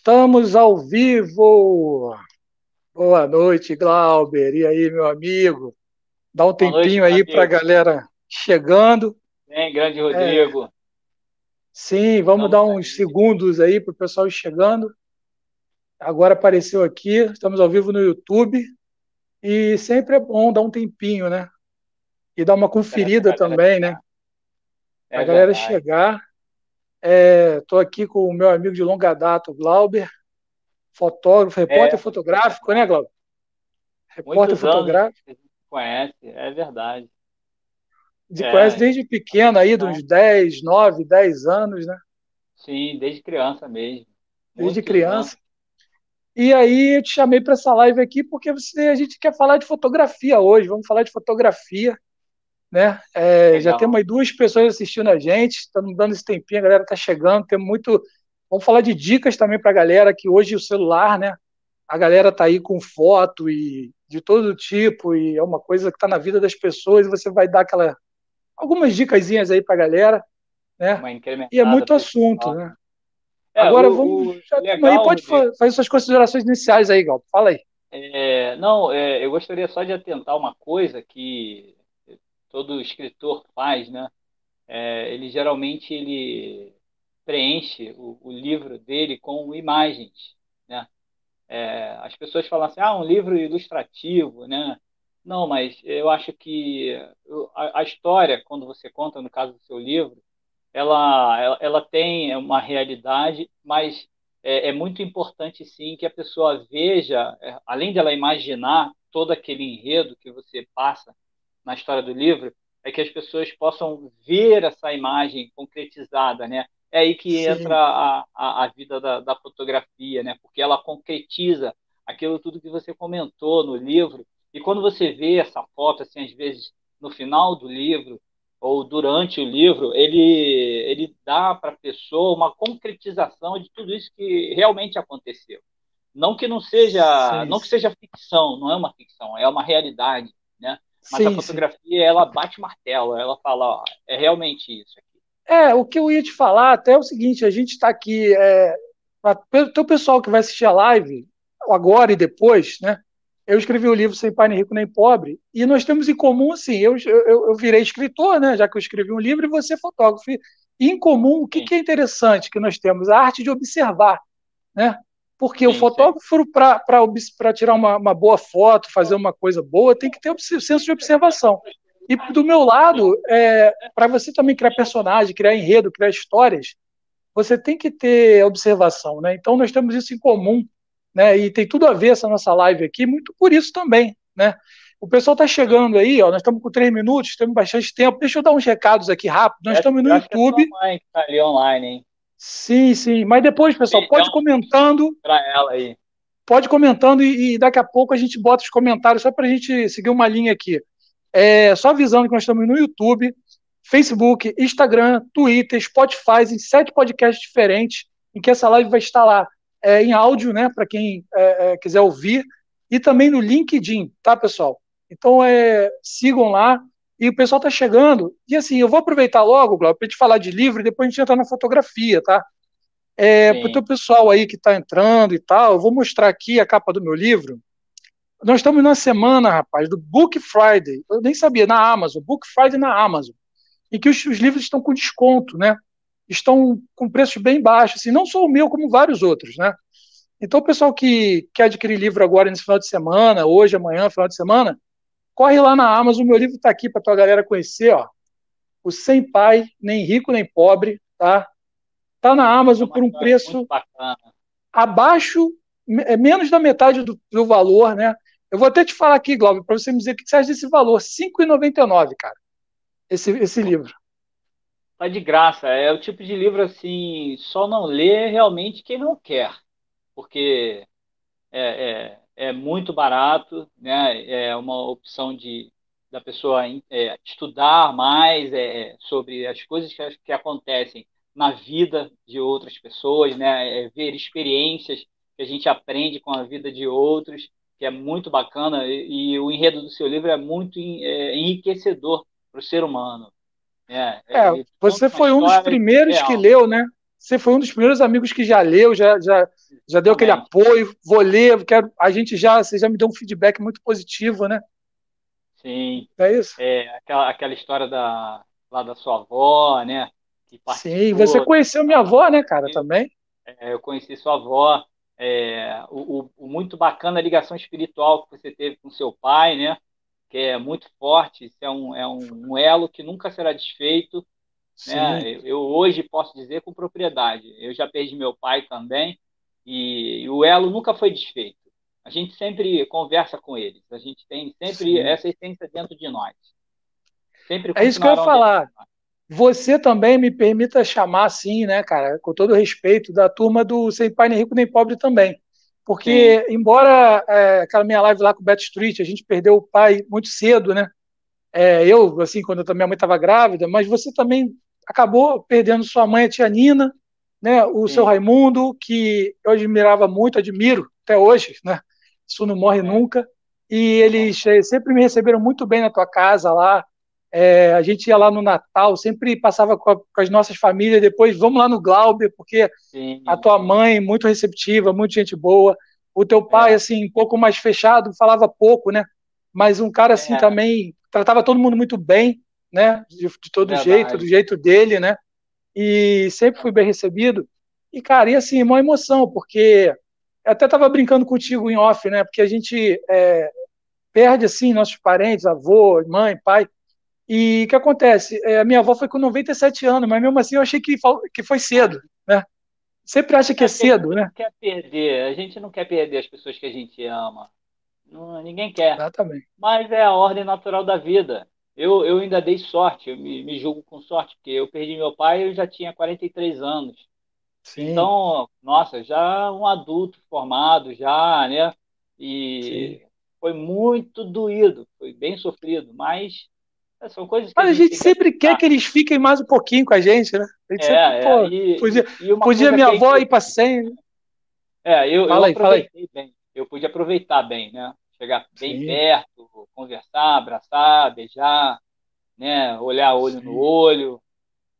Estamos ao vivo. Boa noite, Glauber. E aí, meu amigo? Dá um Boa tempinho noite, aí para a galera chegando. Bem, grande Rodrigo. É, sim, vamos, dar uns segundos aí para o pessoal chegando. Agora apareceu aqui, estamos ao vivo no YouTube. E sempre é bom dar um tempinho, né? E dar uma conferida é, também, né? É a galera verdade. chegar. Estou é, aqui com o meu amigo de longa data, o Glauber, fotógrafo, repórter é. fotográfico, né, Glauber? Repórter Muitos fotográfico. conhece, é verdade. De é. conhece desde pequeno aí, de uns 10, 9, 10 anos, né? Sim, desde criança mesmo. Desde criança. Anos. E aí eu te chamei para essa live aqui porque você, a gente quer falar de fotografia hoje. Vamos falar de fotografia né? É, já temos aí duas pessoas assistindo a gente, estamos dando esse tempinho, a galera está chegando, temos muito. Vamos falar de dicas também para a galera, que hoje o celular, né? A galera está aí com foto e de todo tipo, e é uma coisa que está na vida das pessoas, e você vai dar aquela. algumas dicas aí para a galera, né? E é muito assunto, né? É, Agora o, vamos. O já legal, aí, pode fazer suas considerações iniciais aí, Gal. Fala aí. É, não, é, eu gostaria só de atentar uma coisa que todo escritor faz, né? É, ele geralmente ele preenche o, o, livro dele com imagens, né? É, as pessoas falam assim, ah, um livro ilustrativo, né? Não, mas eu acho que a, a história, quando você conta, no caso do seu livro, ela, ela, ela tem uma realidade, mas é, é, muito importante sim que a pessoa veja, é, além de ela imaginar todo aquele enredo que você passa na história do livro é que as pessoas possam ver essa imagem concretizada, né? É aí que Sim. entra a, a, a vida da, da, fotografia, né? Porque ela concretiza aquilo tudo que você comentou no livro. E quando você vê essa foto, assim, às vezes no final do livro ou durante o livro, ele, ele dá para a pessoa uma concretização de tudo isso que realmente aconteceu. Não que não seja, Sim. não que seja ficção, não é uma ficção, é uma realidade? Mas sim, a fotografia, sim. ela bate martelo, ela fala, ó, é realmente isso aqui. É, o que eu ia te falar até é o seguinte, a gente está aqui, é, para o pessoal que vai assistir a live, agora e depois, né? Eu escrevi o livro Sem Pai Nem Rico Nem Pobre, e nós temos em comum, assim, eu, eu, eu virei escritor, né? Já que eu escrevi um livro, e você é fotógrafo. E em comum, o que, que é interessante que nós temos? A arte de observar, né? Porque sim, o fotógrafo, para tirar uma, uma, boa foto, fazer uma coisa boa, tem que ter senso de observação. E do meu lado, é, para você também criar personagem, criar enredo, criar histórias, você tem que ter observação. Né? Então, nós temos isso em comum. Né? E tem tudo a ver essa nossa live aqui, muito por isso também. Né? O pessoal está chegando aí, ó, nós estamos com três minutos, temos bastante tempo. Deixa eu dar uns recados aqui rápido. Nós estamos no YouTube. Que mãe que tá ali online, hein? Sim, sim. Mas depois, pessoal, pode então, comentando. Para ela aí. Pode comentando e, e, daqui a pouco a gente bota os comentários só para a gente seguir uma linha aqui. É, só avisando que nós estamos no YouTube, Facebook, Instagram, Twitter, Spotify, em sete podcasts diferentes, em que essa live vai estar lá é, em áudio, né, para quem é, é, quiser ouvir, e também no LinkedIn, tá, pessoal? Então, é, sigam lá, e o pessoal está chegando. E assim, eu vou aproveitar logo, Glauco, para a gente falar de livro e depois a gente entrar na fotografia, tá? É, para o pessoal aí que está entrando e tal, eu vou mostrar aqui a capa do meu livro. Nós estamos na semana, rapaz, do Book Friday. Eu nem sabia, na Amazon. Book Friday na Amazon. Em que os, os livros estão com desconto, né? Estão com preços bem baixos, assim, não só o meu, como vários outros, né? Então, o pessoal que quer adquirir livro agora nesse final de semana, hoje, amanhã, final de semana, Corre lá na Amazon, meu livro está aqui para tua galera conhecer, ó. O Sem Pai, nem rico nem pobre, tá? Tá na Amazon por um preço abaixo, é menos da metade do, do, valor, né? Eu vou até te falar aqui, Glauber, para você me dizer o que você acha desse valor. R$ 5,99, cara, esse, esse livro. Tá de graça. É o tipo de livro, assim, só não lê realmente quem não quer. Porque é, é é muito barato, né? É uma opção de da pessoa é, estudar mais é, sobre as coisas que, que, acontecem na vida de outras pessoas, né? É ver experiências que a gente aprende com a vida de outros, que é muito bacana e, e o enredo do seu livro é muito é, enriquecedor para o ser humano. Né? É, você foi um dos primeiros real. que leu, né? Você foi um dos primeiros amigos que já leu, já, já, já deu aquele apoio, vou ler, quero, a gente já, você já me deu um feedback muito positivo, né? Sim. É isso? É, aquela, aquela história da, lá da sua avó, né? Sim, você conheceu minha avó, né, cara, também? É, eu conheci sua avó. É, o, o, muito bacana a ligação espiritual que você teve com seu pai, né? Que é muito forte, isso é um, é um, um elo que nunca será desfeito. Né? Eu, eu, hoje posso dizer com propriedade. Eu já perdi meu pai também, e, e o elo nunca foi desfeito. A gente sempre conversa com eles, a gente tem sempre Sim. essa essência dentro de nós. Sempre é isso que eu ia falar. Você também me permita chamar assim, né, cara, com todo respeito, da turma do Sem Pai Nem Rico Nem Pobre também. Porque, Sim. embora é, aquela minha live lá com o Beto Street, a gente perdeu o pai muito cedo, né? É, eu, assim, quando a minha mãe estava grávida, mas você também acabou perdendo sua mãe, a tia Nina, né? O Sim. seu Raimundo, que eu admirava muito, admiro até hoje, né? Isso não morre é. nunca. E eles é, sempre me receberam muito bem na tua casa lá. É, a gente ia lá no Natal, sempre passava com, a, com, as nossas famílias, depois vamos lá no Glauber, porque Sim. a tua mãe, muito receptiva, muito gente boa. O teu pai, é. assim, um pouco mais fechado, falava pouco, né? Mas um cara, assim, é. também tratava todo mundo muito bem, né? De, de todo Verdade. jeito, do jeito dele, né? E sempre fui bem recebido. E, cara, e assim, uma emoção, porque eu até estava brincando contigo em off, né? Porque a gente é, perde, assim, nossos parentes, avô, mãe, pai, e o que acontece? É, a minha avó foi com 97 anos, mas mesmo assim eu achei que, que foi cedo, né? Sempre acha que é cedo, né? Quer perder, a gente não quer perder as pessoas que a gente ama. Não, ninguém quer. Exatamente. Mas é a ordem natural da vida. Eu, eu ainda dei sorte, eu me, me julgo com sorte, porque eu perdi meu pai eu já tinha 43 anos. Sim. Então, nossa, já um adulto formado, já, né? E Sim. foi muito doído, foi bem sofrido, mas é, são coisas Mas a gente, sempre que quer que eles fiquem mais um pouquinho com a gente, né? A gente é, sempre, é, pô, e, podia, e podia minha avó ir para 100. Né? É, eu, fala eu aí, aproveitei bem. Eu pude aproveitar bem, né? Chegar bem Sim. perto, conversar, abraçar, beijar, né? Olhar olho Sim. no olho,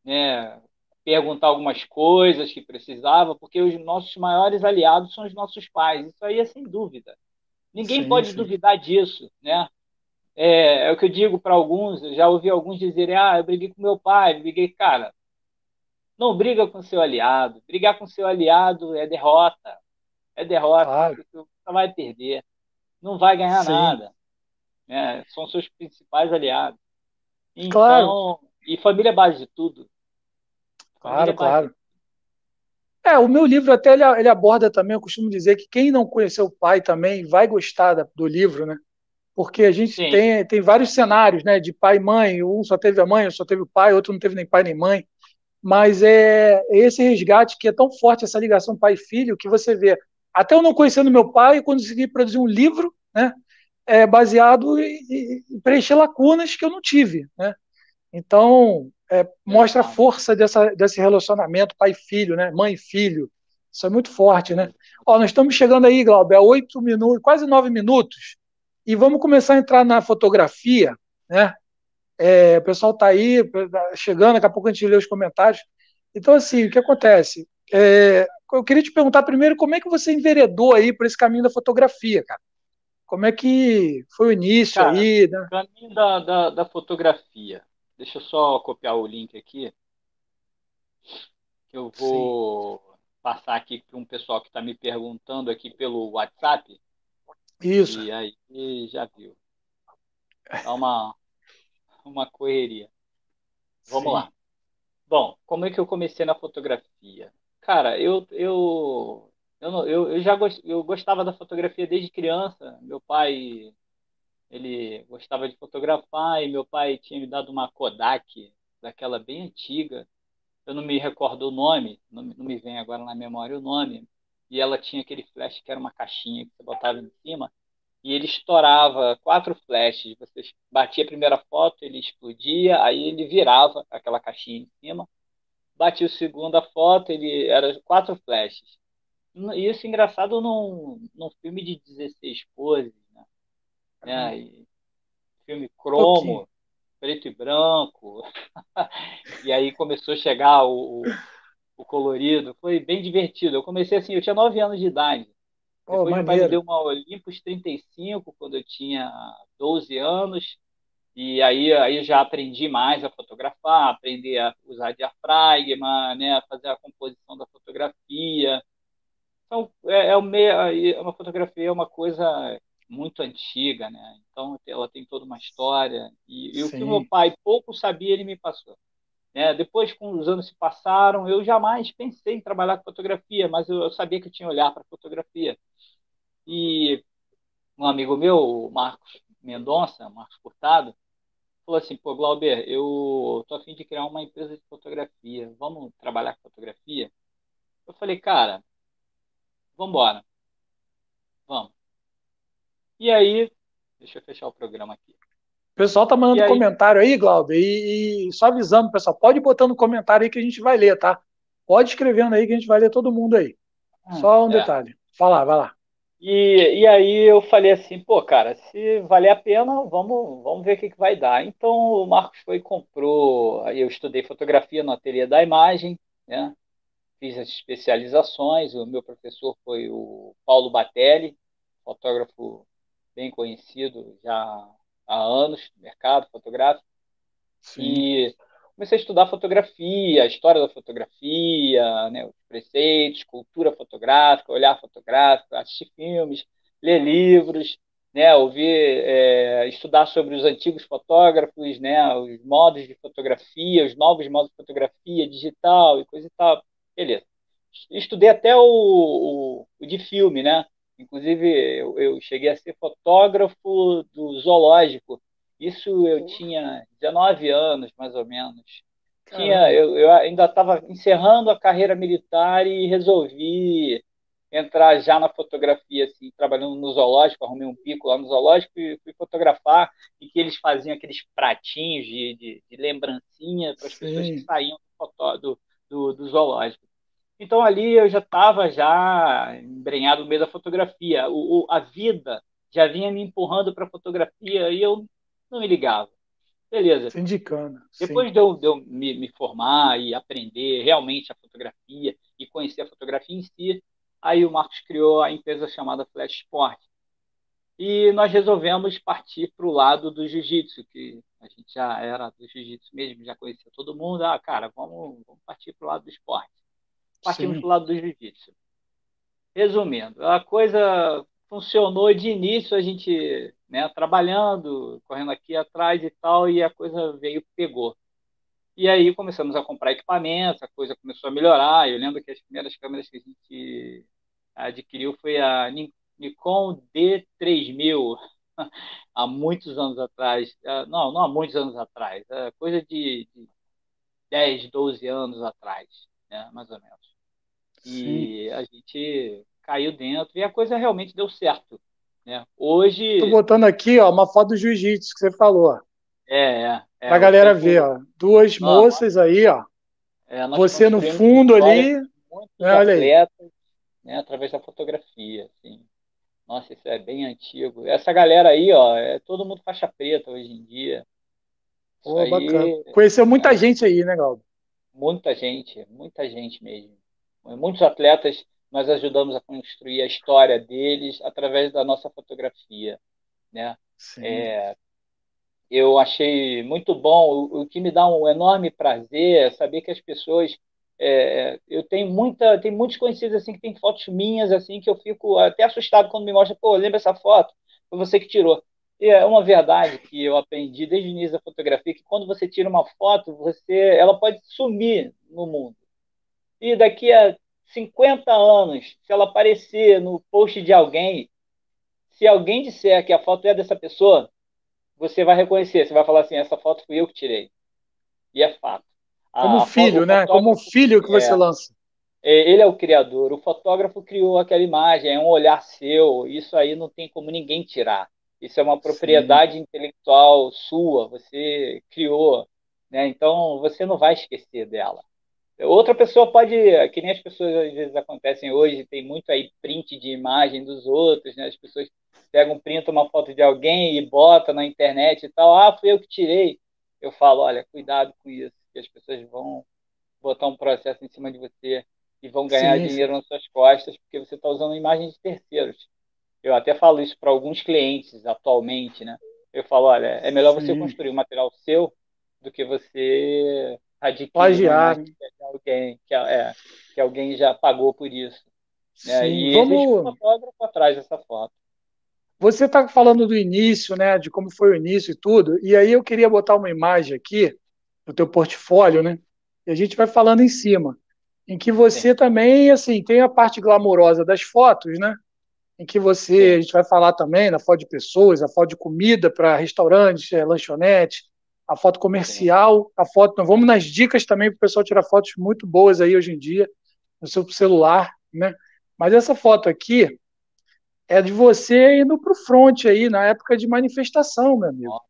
né? Perguntar algumas coisas que precisava, porque os nossos maiores aliados são os nossos pais. Isso aí é sem dúvida. Ninguém sim, pode sim. duvidar disso, né? É, é o que eu digo para alguns, eu já ouvi alguns dizerem, ah, eu briguei com meu pai, briguei, cara, não briga com seu aliado, brigar com seu aliado é derrota, é derrota, claro. você vai perder, não vai ganhar Sim. nada, né? são seus principais aliados. Então, claro. e família é base de tudo. Família claro, é claro. É, o meu livro até ele, ele, aborda também, eu costumo dizer que quem não conheceu o pai também vai gostar da, do livro, né? porque a gente tem, tem vários cenários, né, de pai e mãe, um só teve a mãe, outro só teve o pai, outro não teve nem pai nem mãe, mas é esse resgate que é tão forte, essa ligação pai e filho, que você vê, até eu não conhecendo meu pai, eu consegui produzir um livro, né, é, baseado em, em preencher lacunas que eu não tive, né, então é, mostra a força dessa, desse relacionamento pai filho, né, mãe e filho, isso é muito forte, né. Ó, nós estamos chegando aí, Glauber, a oito minutos, quase nove minutos, e vamos começar a entrar na fotografia, né? É, o pessoal está aí, chegando, daqui a pouco a gente lê os comentários. Então, assim, o que acontece? É, eu queria te perguntar primeiro como é que você enveredou aí por esse caminho da fotografia, cara? Como é que foi o início cara, aí? Né? O caminho da, da, da, fotografia. Deixa eu só copiar o link aqui. Que eu vou Sim. passar aqui para um pessoal que está me perguntando aqui pelo WhatsApp. Isso. E aí já viu. Dá uma, uma correria. Vamos Sim. lá. Bom, como é que eu comecei na fotografia? Cara, eu, eu, eu, eu, eu já gost, eu gostava da fotografia desde criança. Meu pai, ele gostava de fotografar e meu pai tinha me dado uma Kodak, daquela bem antiga. Eu não me recordo o nome, não, não me vem agora na memória o nome, e ela tinha aquele flash que era uma caixinha que você botava em cima e ele estourava quatro flashes. Você batia a primeira foto, ele explodia, aí ele virava aquela caixinha em cima. Batia a segunda foto, ele era quatro flashes. E isso engraçado num, num filme de 16 poses, né? É, e, filme cromo, preto e branco. e aí começou a chegar o, o o colorido. Foi bem divertido. Eu comecei assim, eu tinha 9 anos de idade. Depois oh, meu pai me deu uma Olympus 35 quando eu tinha 12 anos. E aí, aí já aprendi mais a fotografar, aprender a usar diafragma, né, a fazer a composição da fotografia. Então, é, é, uma fotografia é uma coisa muito antiga, né? Então, ela tem toda uma história. E, e o que meu pai pouco sabia, ele me passou. É, depois, com os anos se passaram, eu jamais pensei em trabalhar com fotografia, mas eu, eu sabia que eu tinha olhar para fotografia. E um amigo meu, o Marcos Mendonça, Marcos Furtado, falou assim, pô, Glauber, eu tô a fim de criar uma empresa de fotografia, vamos trabalhar com fotografia? Eu falei, cara, vamos embora. Vamos. E aí, deixa eu fechar o programa aqui. O pessoal tá mandando aí... comentário aí, Glauber, e, e, só avisando, pessoal, pode ir botando comentário aí que a gente vai ler, tá? Pode escrevendo aí que a gente vai ler todo mundo aí. Hum, só um é. detalhe. Fala, vai lá. E, e aí eu falei assim, pô, cara, se valer a pena, vamos, vamos ver o que, que vai dar. Então o Marcos foi e comprou, aí eu estudei fotografia no ateliê da imagem, né? Fiz as especializações, o meu professor foi o Paulo Batelli, fotógrafo bem conhecido já há anos no mercado fotográfico. Sim. E comecei a estudar fotografia, a história da fotografia, né, os preceitos, cultura fotográfica, olhar fotográfico, assistir filmes, ler livros, né, ouvir, é, estudar sobre os antigos fotógrafos, né, os modos de fotografia, os novos modos de fotografia digital e coisa e tal. Beleza. Estudei até o, o, o de filme, né? Inclusive, eu, eu cheguei a ser fotógrafo do zoológico isso eu tinha 19 anos, mais ou menos. Tinha, eu, eu ainda estava encerrando a carreira militar e resolvi entrar já na fotografia, assim, trabalhando no zoológico, arrumei um pico lá no zoológico e fui fotografar, e que eles faziam aqueles pratinhos de, de, de lembrancinha para as pessoas que saíam do, do, do, do zoológico. Então ali eu já estava já embrenhado no meio da fotografia. O, o, a vida já vinha me empurrando para a fotografia e eu não me ligava. Beleza. Indicando. Depois de eu, de eu me, me, formar e aprender realmente a fotografia e conhecer a fotografia em si, aí o Marcos criou a empresa chamada Flash Sport. E nós resolvemos partir para o lado do jiu-jitsu, que a gente já era do jiu-jitsu mesmo, já conhecia todo mundo. Ah, cara, vamos, vamos partir para o lado do esporte. Partimos para o lado do jiu-jitsu. Resumindo, a coisa funcionou de início, a gente né, trabalhando, correndo aqui atrás e tal, e a coisa veio, pegou. E aí começamos a comprar equipamentos, a coisa começou a melhorar. Eu lembro que as primeiras câmeras que a gente adquiriu foi a Nikon D3000, há muitos anos atrás. Ah, não, não há muitos anos atrás, é coisa de, de 10, 12 anos atrás, né, mais ou menos. E Sim. a gente caiu dentro e a coisa realmente deu certo. Né? Hoje. Estou botando aqui ó, uma foto do jiu-jitsu que você falou. É, é. é pra galera ver, ó. Duas moças aí, ó. É, você no fundo ali. É, atletas. Né, através da fotografia. Assim. Nossa, isso é bem antigo. Essa galera aí, ó, é todo mundo faixa preta hoje em dia. Pô, aí, bacana. Conheceu muita é, gente aí, né, Galdo? Muita gente, muita gente mesmo. Muitos atletas nós ajudamos a construir a história deles através da nossa fotografia, né? É, eu achei muito bom, o, o, que me dá um enorme prazer é saber que as pessoas é, eu tenho muita, tem muitos conhecidos assim que tem fotos minhas assim que eu fico até assustado quando me mostra, pô, lembra essa foto? Foi você que tirou. E é uma verdade que eu aprendi desde o início da fotografia que quando você tira uma foto, você, ela pode sumir no mundo. E daqui a 50 anos, se ela aparecer no post de alguém, se alguém disser que a foto é dessa pessoa, você vai reconhecer, você vai falar assim, essa foto fui eu que tirei. E é fato. Como a, filho, né? Como filho que você é, lança. É, ele é o criador, o fotógrafo criou aquela imagem, é um olhar seu, isso aí não tem como ninguém tirar. Isso é uma propriedade Sim. intelectual sua, você criou, né? Então você não vai esquecer dela. Outra pessoa pode, que nem as pessoas às vezes acontecem hoje, tem muito aí print de imagem dos outros, né? As pessoas pegam, printam uma foto de alguém e bota na internet e tal. Ah, fui eu que tirei. Eu falo, olha, cuidado com isso, que as pessoas vão botar um processo em cima de você e vão ganhar sim, dinheiro nas suas costas porque você está usando imagens de terceiros. Eu até falo isso para alguns clientes atualmente, né? Eu falo, olha, é melhor sim. você construir um material seu do que você Plagiar. Né? que alguém que, é, que alguém já pagou por isso. Né? E Vamos... existe um fotógrafo atrás dessa foto. Você está falando do início, né, de como foi o início e tudo, e aí eu queria botar uma imagem aqui no teu portfólio, né? E a gente vai falando em cima, em que você Sim. também, assim, tem a parte glamourosa das fotos, né? Em que você, Sim. a gente vai falar também na foto de pessoas, a foto de comida para restaurantes, lanchonete, a foto comercial, a foto. Nós vamos nas dicas também para o pessoal tirar fotos muito boas aí hoje em dia no seu celular, né? Mas essa foto aqui, é de você indo para o front aí, na época de manifestação, meu amigo.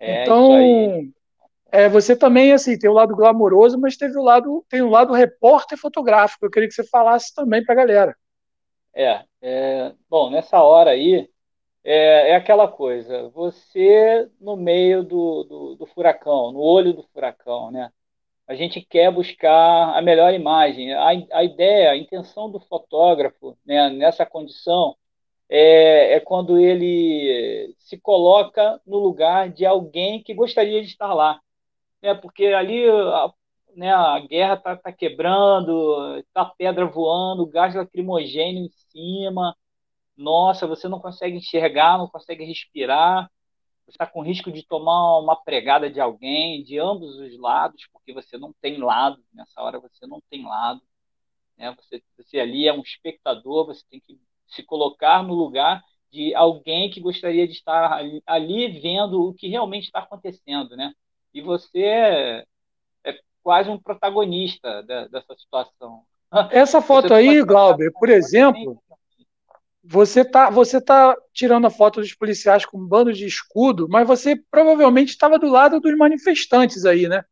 É, então, é, você também, assim, tem o lado glamouroso, mas teve o lado, tem o lado repórter fotográfico. Eu queria que você falasse também para a galera. É, é, bom, nessa hora aí, é, é, aquela coisa, você no meio do, do, do, furacão, no olho do furacão, né? A gente quer buscar a melhor imagem. A, a ideia, a intenção do fotógrafo né, nessa condição é, é quando ele se coloca no lugar de alguém que gostaria de estar lá. Né? Porque ali a, né, a guerra está tá quebrando, está pedra voando, gás lacrimogênio em cima. Nossa, você não consegue enxergar, não consegue respirar. Você está com risco de tomar uma pregada de alguém, de ambos os lados, porque você não tem lado. Nessa hora você não tem lado. Né? Você, você ali é um espectador, você tem que se colocar no lugar de alguém que gostaria de estar ali, ali vendo o que realmente está acontecendo, né? E você é, é quase um protagonista da, dessa situação. Essa foto aí, Glauber, por exemplo, você tá, você tá tirando a foto dos policiais com um bando de escudo, mas você provavelmente estava do lado dos manifestantes aí, né?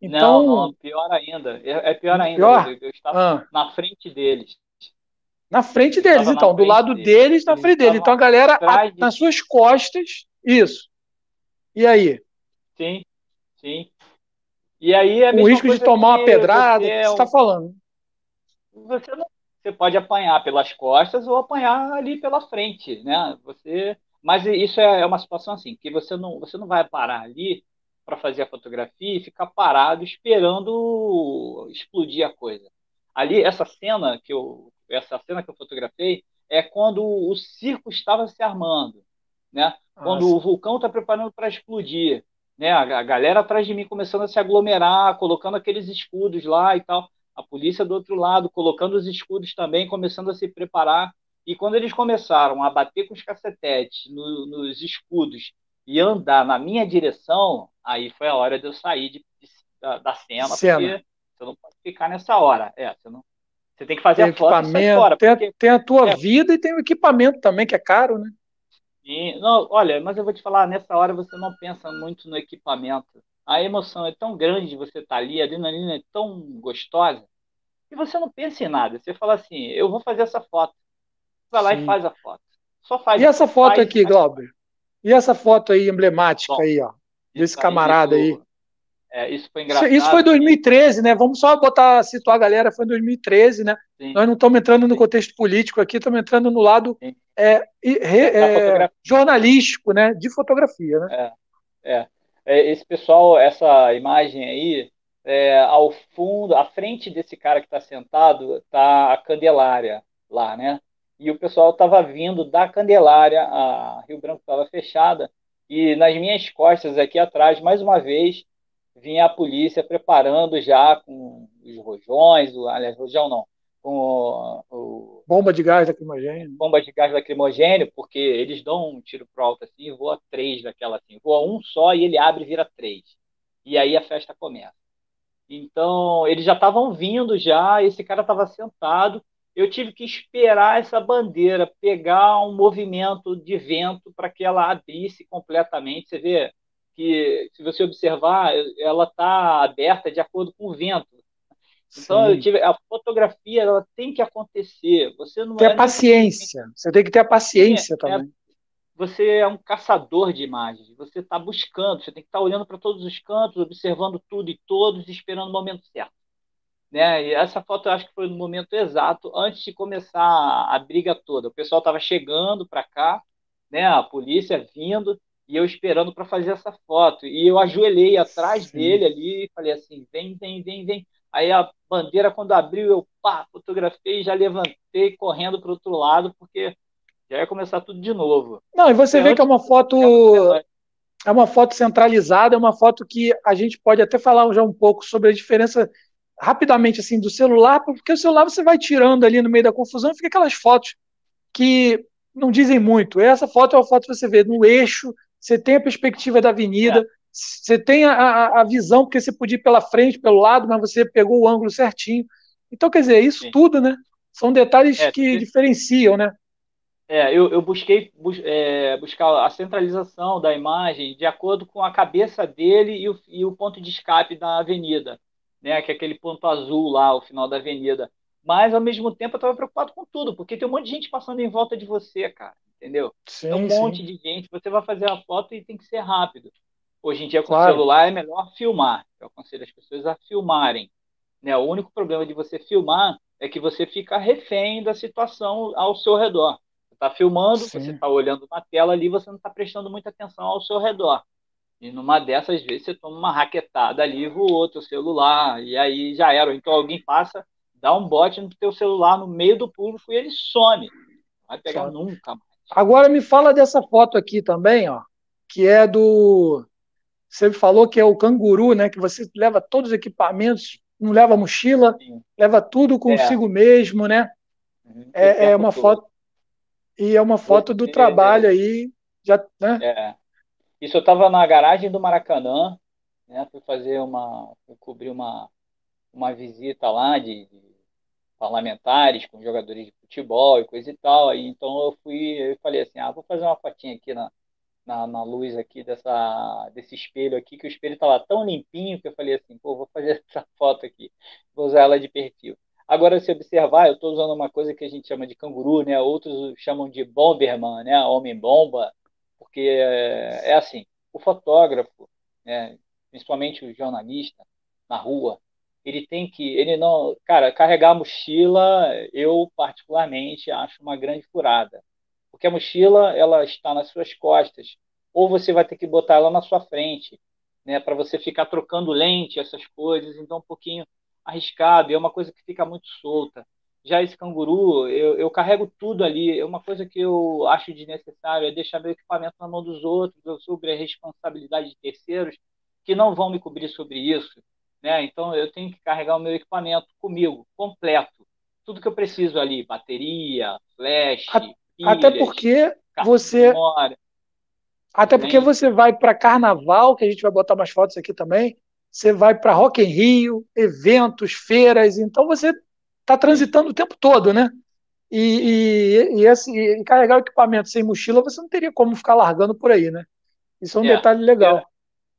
Então, não, não, pior ainda. É, é pior ainda. Pior? Eu, eu estava ah. na frente deles. Na frente deles, então, do lado deles, deles na frente deles. Então a galera a, de... nas suas costas, isso. E aí? Sim, sim. E aí é o risco de tomar uma pedrada, você está é um... falando? Você não, você pode apanhar pelas costas ou apanhar ali pela frente, né? Você, mas isso é, é uma situação assim que você não, você não vai parar ali para fazer a fotografia e ficar parado esperando explodir a coisa. Ali essa cena que eu essa cena que eu fotografei, é quando o circo estava se armando, né? Quando Nossa. o vulcão está preparando para explodir, né? A, a, galera atrás de mim começando a se aglomerar, colocando aqueles escudos lá e tal. A polícia do outro lado colocando os escudos também, começando a se preparar. E quando eles começaram a bater com os cacetetes no, nos escudos e andar na minha direção, aí foi a hora de eu sair de, de, da, da, cena, cena, porque você não pode ficar nessa hora. É, você não, você tem que fazer tem a foto e fora. Tem, porque... tem a tua é. vida e tem o equipamento também, que é caro, né? Sim. Não, olha, mas eu vou te falar, nessa hora você não pensa muito no equipamento. A emoção é tão grande de você estar tá ali, a adrenalina é tão gostosa, e você não pensa em nada. Você fala assim, eu vou fazer essa foto. Vai lá Sim. e faz a foto. Só faz. E essa foto faz, aqui. Glauber? E essa foto aí emblemática Bom, aí, ó, desse camarada aí? É, isso foi engraçado. Isso foi 2013, né? Vamos só botar, situar a galera, foi em 2013, né? Sim. Nós não estamos entrando no contexto político aqui, estamos entrando no lado é, é, jornalístico, né? De fotografia, né? É, é, é. Esse pessoal, essa imagem aí, é, ao fundo, à frente desse cara que está sentado, está a Candelária lá, né? E o pessoal estava vindo da Candelária, a Rio Branco estava fechada, e nas minhas costas aqui atrás, mais uma vez, vinha a polícia preparando já com os rojões, o, aliás, rojão não, com o, bomba de gás lacrimogêneo. Bomba de gás lacrimogêneo, porque eles dão um tiro pro alto assim, voa três daquela assim, voa um só e ele abre e vira três. E aí a festa começa. Então, eles já estavam vindo já, esse cara estava sentado, eu tive que esperar essa bandeira pegar um movimento de vento para que ela abrisse completamente. Você vê, que, se você observar, ela está aberta de acordo com o vento. Então, eu tive, a fotografia ela tem que acontecer. Você não tem é paciência. Você tem que ter a paciência é, também. É, você é um caçador de imagens. Você está buscando. Você tem que estar tá olhando para todos os cantos, observando tudo e todos, esperando o momento certo. Né? E essa foto eu acho que foi no momento exato antes de começar a, a briga toda. O pessoal estava chegando para cá, né? A polícia vindo e eu esperando para fazer essa foto. E eu ajoelhei atrás Sim. dele ali e falei assim: vem, vem, vem, vem. Aí a bandeira, quando abriu, eu pá, fotografei e já levantei correndo para o outro lado, porque já ia começar tudo de novo. Não, e você vê que é uma foto. É uma foto centralizada, é uma foto que a gente pode até falar já um pouco sobre a diferença rapidamente assim do celular, porque o celular você vai tirando ali no meio da confusão e fica aquelas fotos que não dizem muito. Essa foto é uma foto que você vê no eixo, você tem a perspectiva da avenida, é. Você tem a, a, visão, porque você podia ir pela frente, pelo lado, mas você pegou o ângulo certinho. Então, quer dizer, isso Sim. tudo, né? São detalhes é, que diferenciam, né? É, eu, eu busquei bus, é, buscar a centralização da imagem de acordo com a cabeça dele e o, e o ponto de escape da avenida né, que é aquele ponto azul lá, o final da avenida. Mas, ao mesmo tempo, eu estava preocupado com tudo, porque tem um monte de gente passando em volta de você, cara, entendeu? Sim, é um monte sim. de gente, você vai fazer a foto e tem que ser rápido. Hoje em dia, com claro. o celular, é melhor filmar. Eu aconselho as pessoas a filmarem. Né? O único problema de você filmar é que você fica refém da situação ao seu redor. Você está filmando, sim. você está olhando na tela ali, você não está prestando muita atenção ao seu redor. E numa dessas vezes você toma uma raquetada ali, voa teu celular, e aí já era. Então alguém passa, dá um bote no teu celular no meio do público e ele some. Não vai pegar some. nunca mais. Agora me fala dessa foto aqui também, ó, que é do. Você falou que é o canguru, né? Que você leva todos os equipamentos, não leva mochila, Sim. leva tudo consigo é. mesmo, né? Uhum. É, é uma todo. foto. E é uma foto do trabalho aí, já, né? É. Isso eu estava na garagem do Maracanã, né? Fui fazer uma, fui cobrir uma, uma visita lá de, de, parlamentares com jogadores de futebol e coisa e tal. Aí, então eu fui, eu falei assim, ah, vou fazer uma fotinha aqui na, na, na, luz aqui dessa, desse espelho aqui, que o espelho estava tão limpinho que eu falei assim, pô, vou fazer essa foto aqui, vou usar ela de perfil. Agora, se observar, eu estou usando uma coisa que a gente chama de canguru, né? Outros chamam de bomberman, né? Homem-bomba porque é, é assim, o fotógrafo, né, principalmente o jornalista na rua, ele tem que, ele não, cara, carregar a mochila, eu particularmente acho uma grande furada, porque a mochila ela está nas suas costas, ou você vai ter que botar ela na sua frente, né, para você ficar trocando lente, essas coisas, então um pouquinho arriscado, e é uma coisa que fica muito solta. Já esse canguru, eu, eu carrego tudo ali. É uma coisa que eu acho desnecessário é deixar meu equipamento na mão dos outros, sobre a responsabilidade de terceiros que não vão me cobrir sobre isso. Né? Então eu tenho que carregar o meu equipamento comigo, completo. Tudo que eu preciso ali, bateria, flash, até porque você até porque você vai para carnaval, que a gente vai botar umas fotos aqui também. Você vai para Rock em Rio, eventos, feiras, então você está transitando o tempo todo, né? E, e, e, esse, e, carregar o equipamento sem mochila, você não teria como ficar largando por aí, né? Isso é um é, detalhe legal.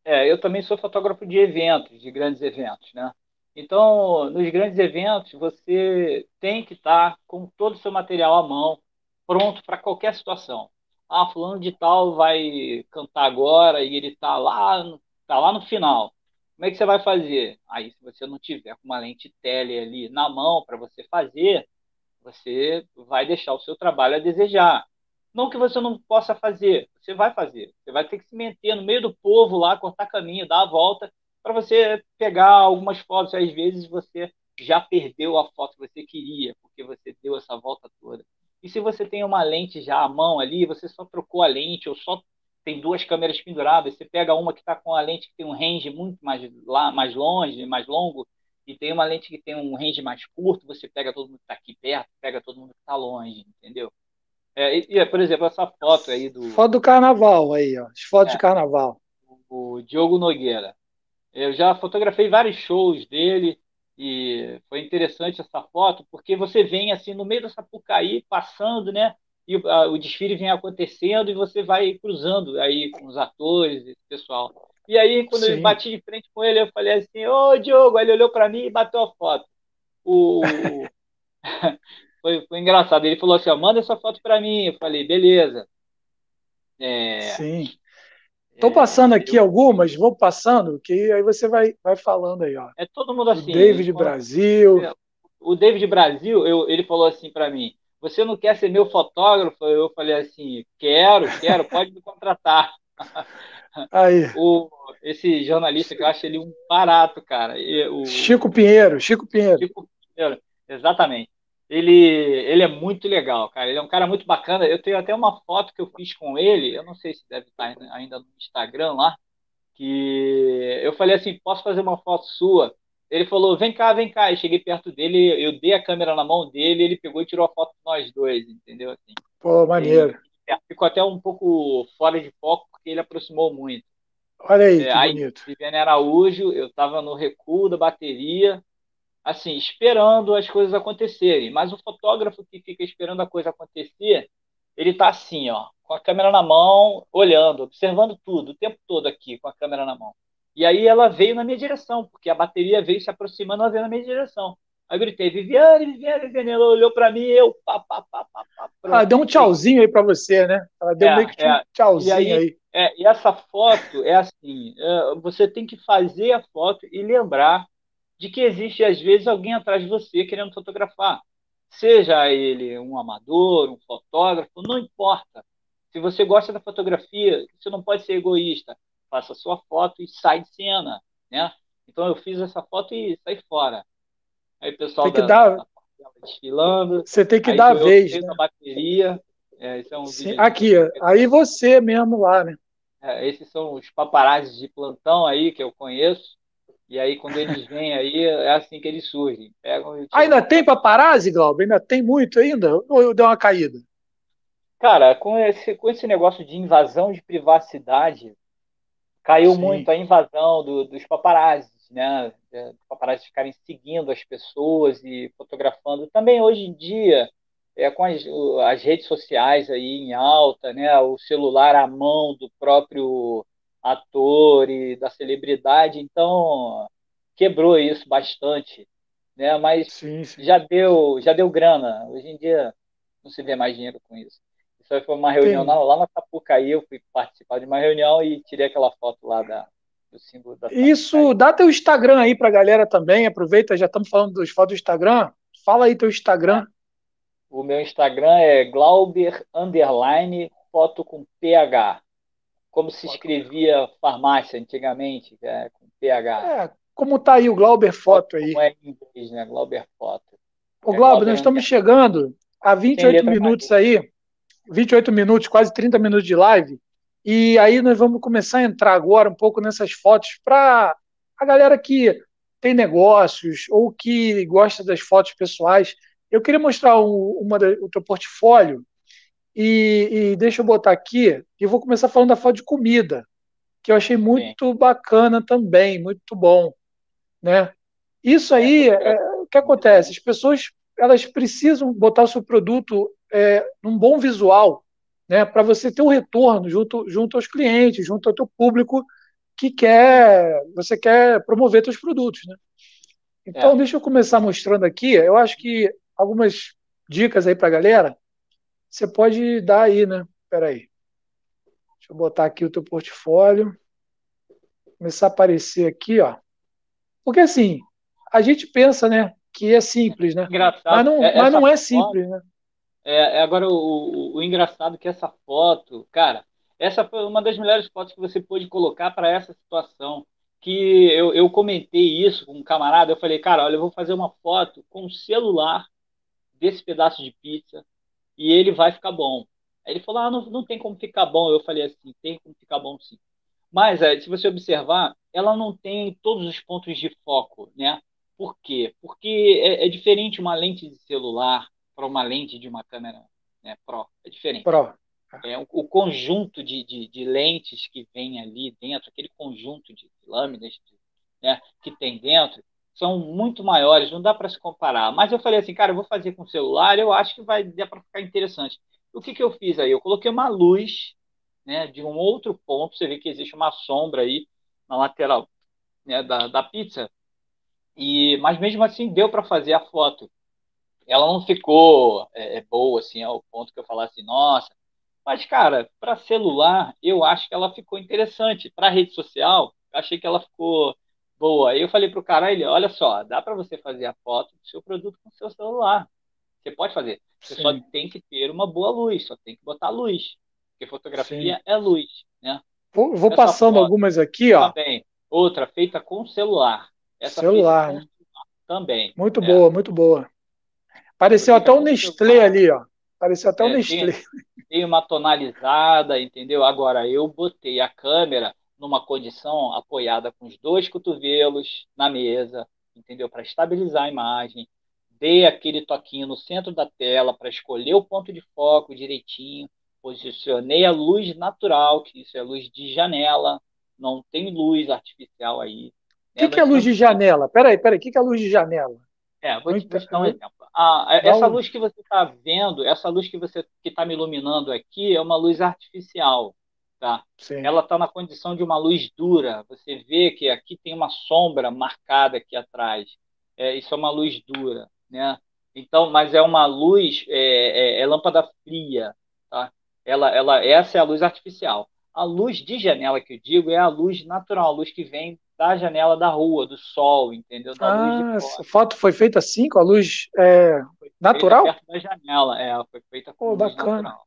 É, é, eu também sou fotógrafo de eventos, de grandes eventos, né? Então, nos grandes eventos, você tem que estar com todo o seu material à mão, pronto para qualquer situação. Ah, fulano de tal vai cantar agora e ele está lá, tá lá no final. Como é que você vai fazer? Aí, se você não tiver com uma lente tele ali na mão para você fazer, você vai deixar o seu trabalho a desejar. Não que você não possa fazer, você vai fazer. Você vai ter que se meter no meio do povo lá, cortar caminho, dar a volta, para você pegar algumas fotos. Às vezes você já perdeu a foto que você queria, porque você deu essa volta toda. E se você tem uma lente já à mão ali, você só trocou a lente ou só tem duas câmeras penduradas, você pega uma que está com a lente que tem um range muito mais, lá, mais longe, mais longo, e tem uma lente que tem um range mais curto, você pega todo mundo que está aqui perto, pega todo mundo que está longe, entendeu? É, e, e, por exemplo, essa foto aí do. Foto do carnaval aí, ó. As fotos é, de carnaval. O, o Diogo Nogueira. Eu já fotografei vários shows dele e foi interessante essa foto, porque você vem assim no meio dessa Sapucaí, passando, né? e a, o desfile vem acontecendo e você vai cruzando aí com os atores, esse pessoal. E aí, quando Sim. eu bati de frente com ele, eu falei assim, ô Diogo, aí ele olhou para mim e bateu a foto. O... foi, foi engraçado. Ele falou assim, manda essa foto para mim. Eu falei, beleza. É... Sim. Estou passando é, aqui eu... algumas, vou passando, que aí você vai, vai falando aí, ó. É todo mundo assim. O David Brasil. É, o David Brasil, eu, ele falou assim para mim: você não quer ser meu fotógrafo? Eu falei assim: quero, quero, pode me contratar. Aí. O, esse jornalista que eu acho ele um barato, cara. E, o, Chico Pinheiro, Chico Pinheiro. Chico Pinheiro, exatamente. Ele, ele é muito legal, cara. Ele é um cara muito bacana. Eu tenho até uma foto que eu fiz com ele, eu não sei se deve estar ainda no Instagram lá, que eu falei assim, posso fazer uma foto sua? Ele falou, vem cá, vem cá. Eu cheguei perto dele, eu dei a câmera na mão dele, ele pegou e tirou a foto de nós dois, entendeu? Assim, Pô, maneiro. Ele, ficou até um pouco fora de foco, porque ele aproximou muito. Olha aí, é, que aí, bonito. Viviane Araújo, eu estava no recuo da bateria, assim, esperando as coisas acontecerem. Mas o fotógrafo que fica esperando a coisa acontecer, ele está assim, ó, com a câmera na mão, olhando, observando tudo, o tempo todo aqui, com a câmera na mão. E aí ela veio na minha direção, porque a bateria veio se aproximando, ela veio na minha direção. Aí eu gritei, Viviane, Viviane, Viviane. Ela olhou para mim eu. Pá, pá, pá, pá, pá, ela deu um tchauzinho aí para você, né? Ela deu é, meio que um é. tchauzinho e aí. aí. É, e essa foto é assim: é, você tem que fazer a foto e lembrar de que existe, às vezes, alguém atrás de você querendo fotografar. Seja ele um amador, um fotógrafo, não importa. Se você gosta da fotografia, você não pode ser egoísta faça a sua foto e sai de cena, né? Então eu fiz essa foto e saí fora. Aí o pessoal tem que da, dar... desfilando. Você tem que dar a vez, né? bateria. É, é um Sim, aqui, aí você mesmo lá, né? É, esses são os paparazzi de plantão aí que eu conheço. E aí, quando eles vêm aí, é assim que eles surgem. Pegam ainda tem paparazzi, Glauber? Ainda tem muito ainda? Ou deu uma caída? Cara, com esse, com esse negócio de invasão de privacidade, Caiu Sim. muito a invasão do, dos paparazzi, né? Os paparazzi ficarem seguindo as pessoas e fotografando. Também hoje em dia, é, com as, as redes sociais aí em alta, né? O celular à mão do próprio ator e da celebridade, então quebrou isso bastante, né? Mas sim, sim. já deu, já deu grana. Hoje em dia não se vê mais dinheiro com isso. Isso foi uma reunião lá, lá na Sapucaí, eu fui participar de uma reunião e tirei aquela foto lá da, do símbolo da Isso, dá teu Instagram aí pra galera também, aproveita, já estamos falando dos fotos do Instagram, fala aí teu Instagram. O meu Instagram é Glauber Underline Foto com PH. Como se escrevia farmácia antigamente, é, com PH. É, como tá aí o Glauber Foto aí. Como é em inglês, né? Glauber Foto. Ô, é Glauber, nós estamos chegando a 28 minutos aí. 28 minutos, quase 30 minutos de live. E aí nós vamos começar a entrar agora um pouco nessas fotos para a galera que tem negócios ou que gosta das fotos pessoais. Eu queria mostrar um, uma da, o teu portfólio e, e, deixa eu botar aqui e vou começar falando da foto de comida, que eu achei muito Sim. bacana também, muito bom, né? Isso aí, é, é, o que acontece? As pessoas elas precisam botar o seu produto é, num bom visual, né, para você ter um retorno junto, junto aos clientes, junto ao teu público que quer, você quer promover seus produtos, né? Então, é. deixa eu começar mostrando aqui. Eu acho que algumas dicas aí para a galera, você pode dar aí, né? Espera aí. Deixa eu botar aqui o teu portfólio. Começar a aparecer aqui, ó. Porque assim, a gente pensa, né, que é simples, né? Engraçado. Mas não, é, mas não é simples, né? É, é, agora, o, o, o engraçado é que essa foto, cara, essa foi uma das melhores fotos que você pôde colocar para essa situação. Que eu, eu comentei isso com um camarada, eu falei, cara, olha, eu vou fazer uma foto com o celular desse pedaço de pizza e ele vai ficar bom. Aí ele falou, ah, não, não tem como ficar bom. Eu falei assim, tem como ficar bom sim. Mas, se você observar, ela não tem todos os pontos de foco, né? Por quê? Porque é, é diferente uma lente de celular, para uma lente de uma câmera né, Pro. É diferente. Pro. É, o, o conjunto de, de, de, lentes que vem ali dentro, aquele conjunto de lâminas né, que tem dentro, são muito maiores, não dá para se comparar. Mas eu falei assim, cara, eu vou fazer com celular, eu acho que vai dar para ficar interessante. O que, que eu fiz aí? Eu coloquei uma luz né, de um outro ponto, você vê que existe uma sombra aí na lateral né, da, da pizza, e mas mesmo assim deu para fazer a foto ela não ficou é, é, boa, assim, ao ponto que eu falasse, nossa, Mas, cara, para celular, eu acho que ela ficou interessante. Para rede social, achei que ela ficou boa. Aí eu falei pro cara, ele, olha só, dá para você fazer a foto do seu produto com o seu celular. Você pode fazer. Você Sim. só tem que ter uma boa luz, só tem que botar luz. Porque fotografia Sim. é luz, né? Vou, vou passando algumas aqui, ó. Também. Outra feita com celular. Essa celular, né? também. Muito é. boa, muito boa. Pareceu até o Nestlé ali, ó. Pareceu até é, Nestlé. Tem, tem uma tonalizada, entendeu? Agora, eu botei a câmera numa condição apoiada com os dois cotovelos na mesa, entendeu? Para estabilizar a imagem. Dei aquele toquinho no centro da tela para escolher o ponto de foco direitinho. Posicionei a luz natural, que isso é luz de janela, não tem luz artificial aí. O que, que, é luz de janela? Peraí, peraí, o que, que é luz de janela? É, vou te, vou te dar um exemplo. Ah, essa luz que você está vendo, essa luz que você que está me iluminando aqui é uma luz artificial, tá? Sim. Ela está na condição de uma luz dura. Você vê que aqui tem uma sombra marcada aqui atrás. É, isso é uma luz dura, né? Então, mas é uma luz, é, é, é lâmpada fria, tá? Ela, ela, essa é a luz artificial. A luz de janela que eu digo é a luz natural, a luz que vem da janela da rua, do sol, entendeu? Da ah, essa foto foi feita assim, com a luz é, natural? perto da janela, é, foi feita com oh, luz bacana. natural.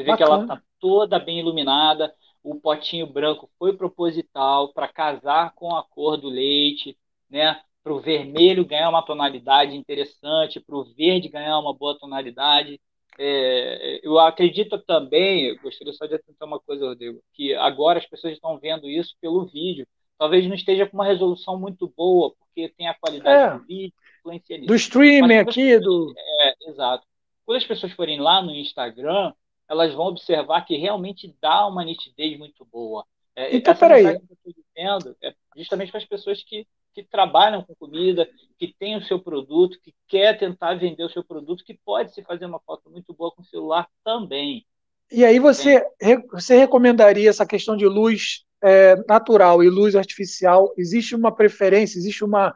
Você vê bacana. que ela está toda bem iluminada, o potinho branco foi proposital para casar com a cor do leite, né? Para o vermelho ganhar uma tonalidade interessante, para o verde ganhar uma boa tonalidade. É, eu acredito também, gostaria só de atentar uma coisa, Rodrigo, que agora as pessoas estão vendo isso pelo vídeo talvez não esteja com uma resolução muito boa, porque tem a qualidade é, do vídeo, influencia nisso. Do streaming aqui, do. É, exato. Quando as pessoas forem lá no Instagram, elas vão observar que realmente dá uma nitidez muito boa. É, então, peraí. Que eu estou dizendo é justamente para as pessoas que, que trabalham com comida, que têm o seu produto, que quer tentar vender o seu produto, que pode se fazer uma foto muito boa com o celular também. E aí você, você recomendaria essa questão de luz é, natural e luz artificial, existe uma preferência, existe uma,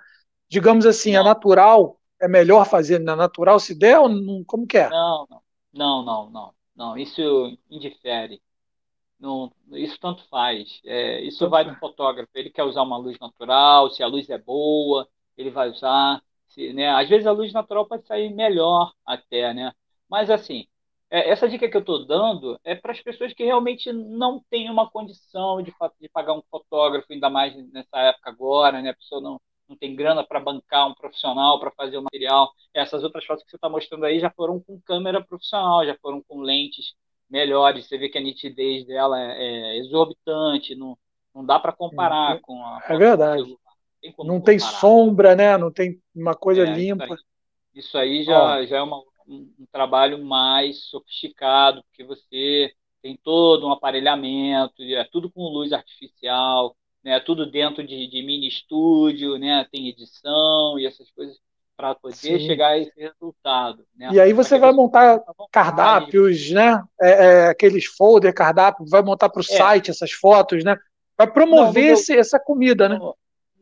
digamos assim, não. a natural é melhor fazer na natural se der ou não, como que é? Não, não, não, não, não, isso indifere. Não, isso tanto faz. É, isso tanto vai do fotógrafo. Ele quer usar uma luz natural, se a luz é boa, ele vai usar. Se, né? Às vezes a luz natural pode sair melhor até, né? Mas assim, é, essa dica que eu estou dando é para as pessoas que realmente não têm uma condição de, de pagar um fotógrafo, ainda mais nessa época agora, né? A pessoa não, não tem grana para bancar um profissional para fazer o material. Essas outras fotos que você está mostrando aí já foram com câmera profissional, já foram com lentes melhores. Você vê que a nitidez dela é, é exorbitante, não, não dá para comparar é, com a. É verdade. Tem não tem sombra, né? Não tem uma coisa é, limpa. Isso aí, isso aí já, já é uma um, um trabalho mais sofisticado, porque você tem todo um aparelhamento, é tudo com luz artificial, né? Tudo dentro de, de mini estúdio, né? Tem edição e essas coisas para poder Sim. chegar a esse resultado. Né? E aí você vai montar cardápios, né? É, é, aqueles folder cardápio, vai montar para o é. site essas fotos, né? Vai promover Não, esse, essa comida, né?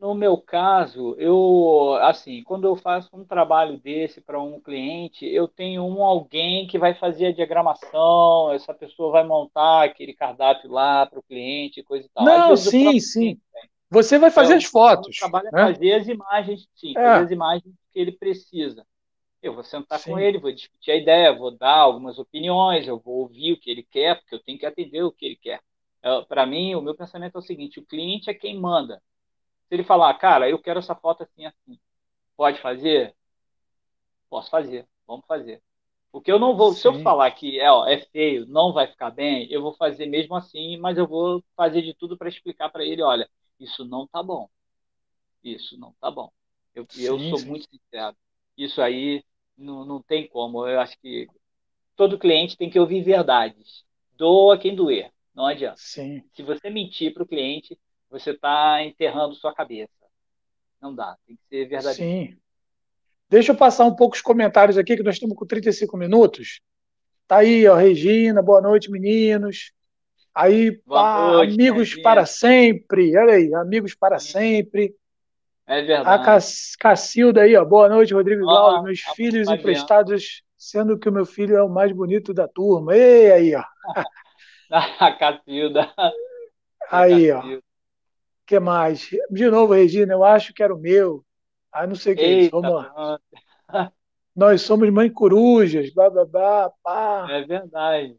No meu caso, eu assim, quando eu faço um trabalho desse para um cliente, eu tenho um alguém que vai fazer a diagramação, essa pessoa vai montar aquele cardápio lá para o cliente, coisa e tal. Não, sim, sim. Você vai fazer então, as fotos. O trabalho é né? fazer as imagens, sim, é. fazer as imagens que ele precisa. Eu vou sentar sim. com ele, vou discutir a ideia, vou dar algumas opiniões, eu vou ouvir o que ele quer, porque eu tenho que atender o que ele quer. É, para mim, o meu pensamento é o seguinte: o cliente é quem manda. Se ele falar, cara, eu quero essa foto assim, assim, pode fazer? Posso fazer, vamos fazer. Porque eu não vou, Sim. se eu falar que é, ó, é feio, não vai ficar bem, eu vou fazer mesmo assim, mas eu vou fazer de tudo para explicar para ele, olha, isso não tá bom. Isso não tá bom. Eu, sim, eu sou sim. muito sincero. Isso aí não, não tem como. Eu acho que todo cliente tem que ouvir verdades. Doa quem doer. Não adianta. Sim. Se você mentir para o cliente, você está enterrando sua cabeça. Não dá, tem que ser verdadeiro. Sim. Deixa eu passar um pouco os comentários aqui, que nós estamos com 35 minutos. Tá aí, ó, Regina, boa noite, meninos. Aí, pá, noite, amigos Regina. para sempre. Olha aí, amigos para sempre. É verdade. A Cacilda aí, ó. Boa noite, Rodrigo Glauber. Meus filhos emprestados sendo que o meu filho é o mais bonito da turma. Ei, aí, ó. A Cacilda. Aí, ó. O que mais? De novo, Regina, eu acho que era o meu. Ah, não sei o que. Vamos lá. Nós somos mãe corujas, blá, blá, blá, pá. É verdade.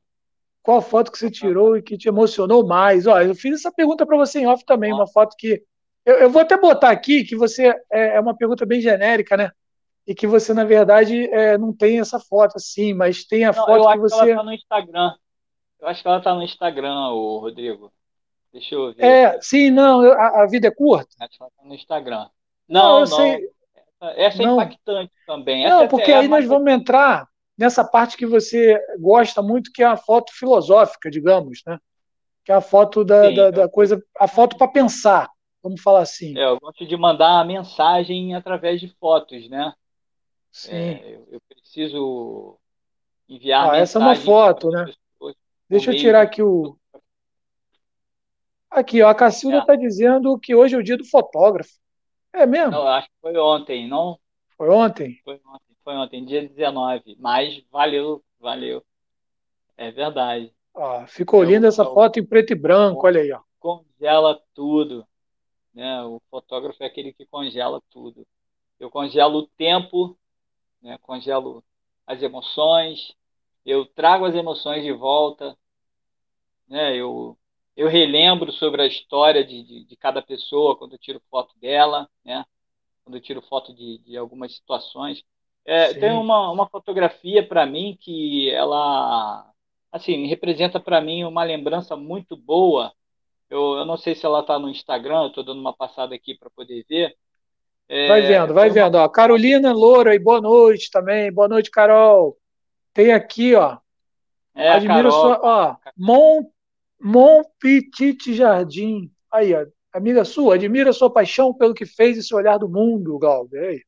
Qual foto que você tirou e que te emocionou mais? Olha, eu fiz essa pergunta para você em off também, uma foto que. Eu, eu, vou até botar aqui que você. É, é, uma pergunta bem genérica, né? E que você, na verdade, é, não tem essa foto assim, mas tem a não, foto que você. Eu acho que ela tá no Instagram. Eu acho que ela tá no Instagram, o Rodrigo. Deixa eu ver. É, sim, não, a, a vida é curta. Tá no Instagram. Não, não. não. Sei. Essa é não. impactante também. Essa não, porque é aí nós vamos entrar nessa parte que você gosta muito, que é a foto filosófica, digamos, né? Que é a foto da, Sim, da, da coisa, a foto para pensar, vamos falar assim. É, eu gosto de mandar a mensagem através de fotos, né? Sim. É, eu, eu, preciso enviar. Ah, essa é uma foto, né? Deixa eu tirar aqui o. Aqui, ó, a Cacilda está é. Tá dizendo que hoje é o dia do fotógrafo. É mesmo? Não, acho que foi ontem, não? Foi ontem? Foi ontem, foi ontem, dia 19. Mas valeu, valeu. É verdade. Ó, ficou linda essa foto em preto e branco, olha aí. Ó. Congela tudo. Né? O fotógrafo é aquele que congela tudo. Eu congelo o tempo, né? congelo as emoções, eu trago as emoções de volta, né? eu eu relembro sobre a história de, de, de, cada pessoa quando eu tiro foto dela, né? Quando eu tiro foto de, de algumas situações. É, tem uma, uma fotografia para mim que ela, assim, representa para mim uma lembrança muito boa. Eu, eu não sei se ela está no Instagram, eu estou dando uma passada aqui para poder ver. É, vai vendo, vai vendo. Ó, Carolina Loura, e boa noite também. Boa noite, Carol. Tem aqui, ó. É, Admiro Carol. sua. Ó, Mon Mon Petit Jardim. Aí, ó, amiga sua, admira sua paixão pelo que fez esse olhar do mundo, Galder.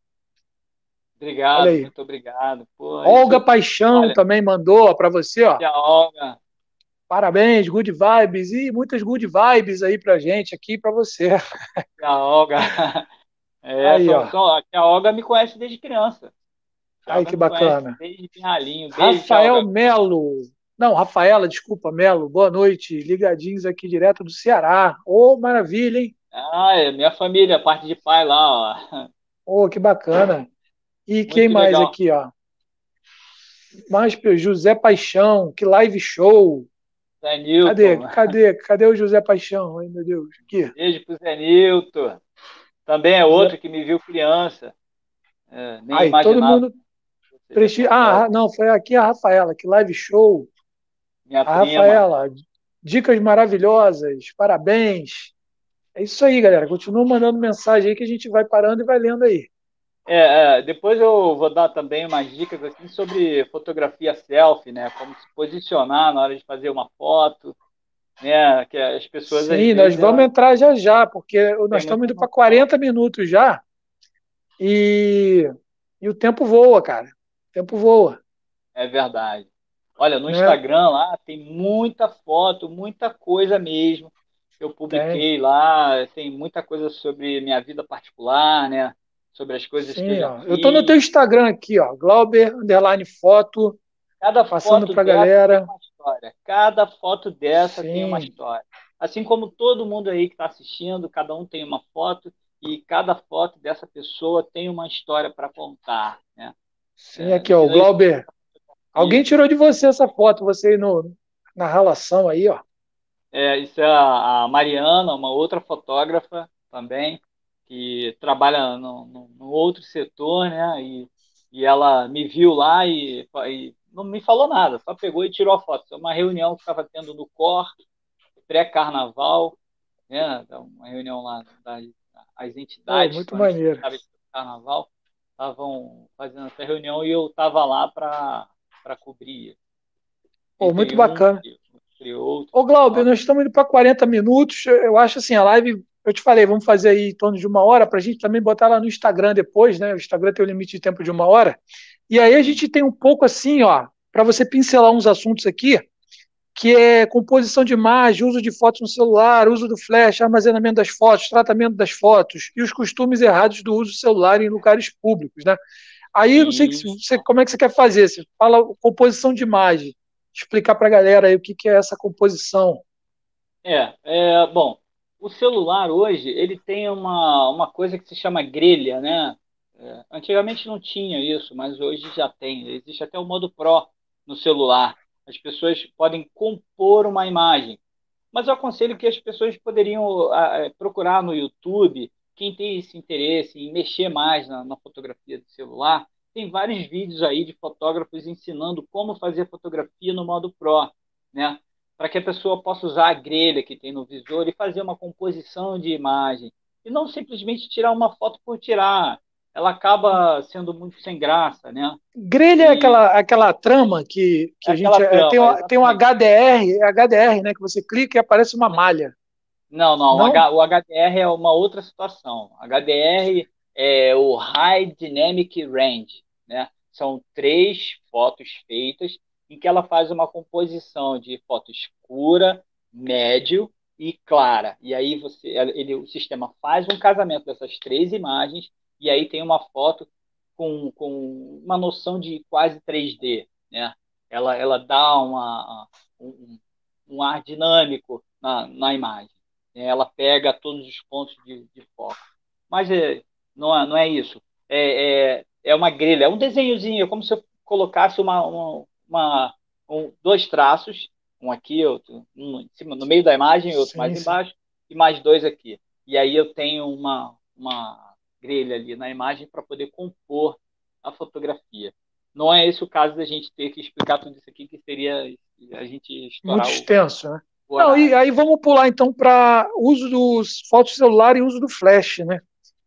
Obrigado, muito obrigado. Pô, Olga isso... Paixão Olha, também mandou para você, ó. A Olga. Parabéns, good vibes e muitas good vibes aí pra gente aqui para você. A Olga. É, aí, ó. Só, a Olga me conhece desde criança. Ai, que bacana. Desde pirralhinho. Rafael Melo. Não, Rafaela, desculpa, Melo, boa noite. Ligadinhos aqui direto do Ceará. Ô, oh, maravilha, hein? Ah, é minha família, parte de pai lá, ó. Ô, oh, que bacana. E Muito quem mais legal. aqui, ó? Mais José Paixão, que live show. Zé Nilton. Cadê? Cadê? Cadê o José Paixão? Ai, meu Deus. Aqui. Beijo pro Zé Nilton. Também é outro que me viu criança. É, nem Aí, todo mundo. Ah, não, foi aqui a Rafaela, que live show. Minha a prima. Rafaela, dicas maravilhosas, parabéns. É isso aí, galera. Continua mandando mensagem aí que a gente vai parando e vai lendo aí. É, é, depois eu vou dar também umas dicas assim sobre fotografia selfie, né? Como se posicionar na hora de fazer uma foto, né? Que as pessoas. Sim, nós vamos entrar já já, porque nós estamos indo para 40 minutos já e, e o tempo voa, cara. O tempo voa. É verdade. Olha, no é. Instagram lá tem muita foto, muita coisa mesmo. Eu publiquei lá, tem muita coisa sobre minha vida particular, né? Sobre as coisas Sim, que eu já Eu tô no teu Instagram aqui, ó, Glauber underline foto. Cada passando para galera. Tem uma história. Cada foto dessa Sim. tem uma história. Assim como todo mundo aí que está assistindo, cada um tem uma foto e cada foto dessa pessoa tem uma história para contar, né? Sim, aqui ó, o Glauber. Alguém tirou de você essa foto, você aí no, na relação aí, ó. É, isso é a, Mariana, uma outra fotógrafa também, que trabalha no, no, no outro setor, né? E, e ela me viu lá e, e, não me falou nada, só pegou e tirou a foto. É uma reunião que estava tendo no COR, pré-carnaval, né? Então, uma reunião lá das as entidades. Oh, muito maneiro. Carnaval estavam fazendo essa reunião e eu estava lá para para cobrir. Pô, muito bacana. Um, Ô, Glauber, nós estamos indo para 40 minutos. Eu acho assim, a live, eu te falei, vamos fazer aí em torno de uma hora para a gente também botar lá no Instagram depois, né? O Instagram tem o um limite de tempo de uma hora. E aí a gente tem um pouco assim, ó, para você pincelar uns assuntos aqui, que é composição de imagem, uso de fotos no celular, uso do flash, armazenamento das fotos, tratamento das fotos e os costumes errados do uso do celular em lugares públicos, né? Aí não sei que você, como é que você quer fazer. Você fala composição de imagem. Explicar para a galera aí o que, que é essa composição. É, é, bom, o celular hoje ele tem uma, uma coisa que se chama grelha, né? É, antigamente não tinha isso, mas hoje já tem. Existe até o modo Pro no celular. As pessoas podem compor uma imagem. Mas eu aconselho que as pessoas poderiam é, procurar no YouTube, quem tem esse interesse em mexer mais na, na fotografia do celular, tem vários vídeos aí de fotógrafos ensinando como fazer fotografia no modo Pro, né? Para que a pessoa possa usar a grelha que tem no visor e fazer uma composição de imagem. E não simplesmente tirar uma foto por tirar ela acaba sendo muito sem graça, né? Grelha é e... é aquela, aquela trama que, que é a gente trama, tem, um, tem um HDR, HDR, né? Que você clica e aparece uma malha. Não, não, não? O, HDR é uma outra situação. HDR é o High Dynamic Range, né? São três fotos feitas em que ela faz uma composição de foto escura, médio e clara. E aí você, ele, o sistema faz um casamento dessas três imagens e aí tem uma foto com, com uma noção de quase 3D, né? Ela, ela dá uma, um, um ar dinâmico na, na imagem. Né? Ela pega todos os pontos de, de foco. Mas é, não, é, não é isso. É, é, é uma grelha, é um desenhozinho, é como se eu colocasse uma, uma, uma um, dois traços, um aqui, outro um em cima, no meio da imagem, outro sim, mais sim. embaixo, e mais dois aqui. E aí eu tenho uma, uma grelha ali na imagem para poder compor a fotografia. Não é esse o caso da gente ter que explicar tudo isso aqui, que seria a gente estourar Muito extenso, o... né? Não, e aí vamos pular então para uso dos fotos celular e uso do flash, né?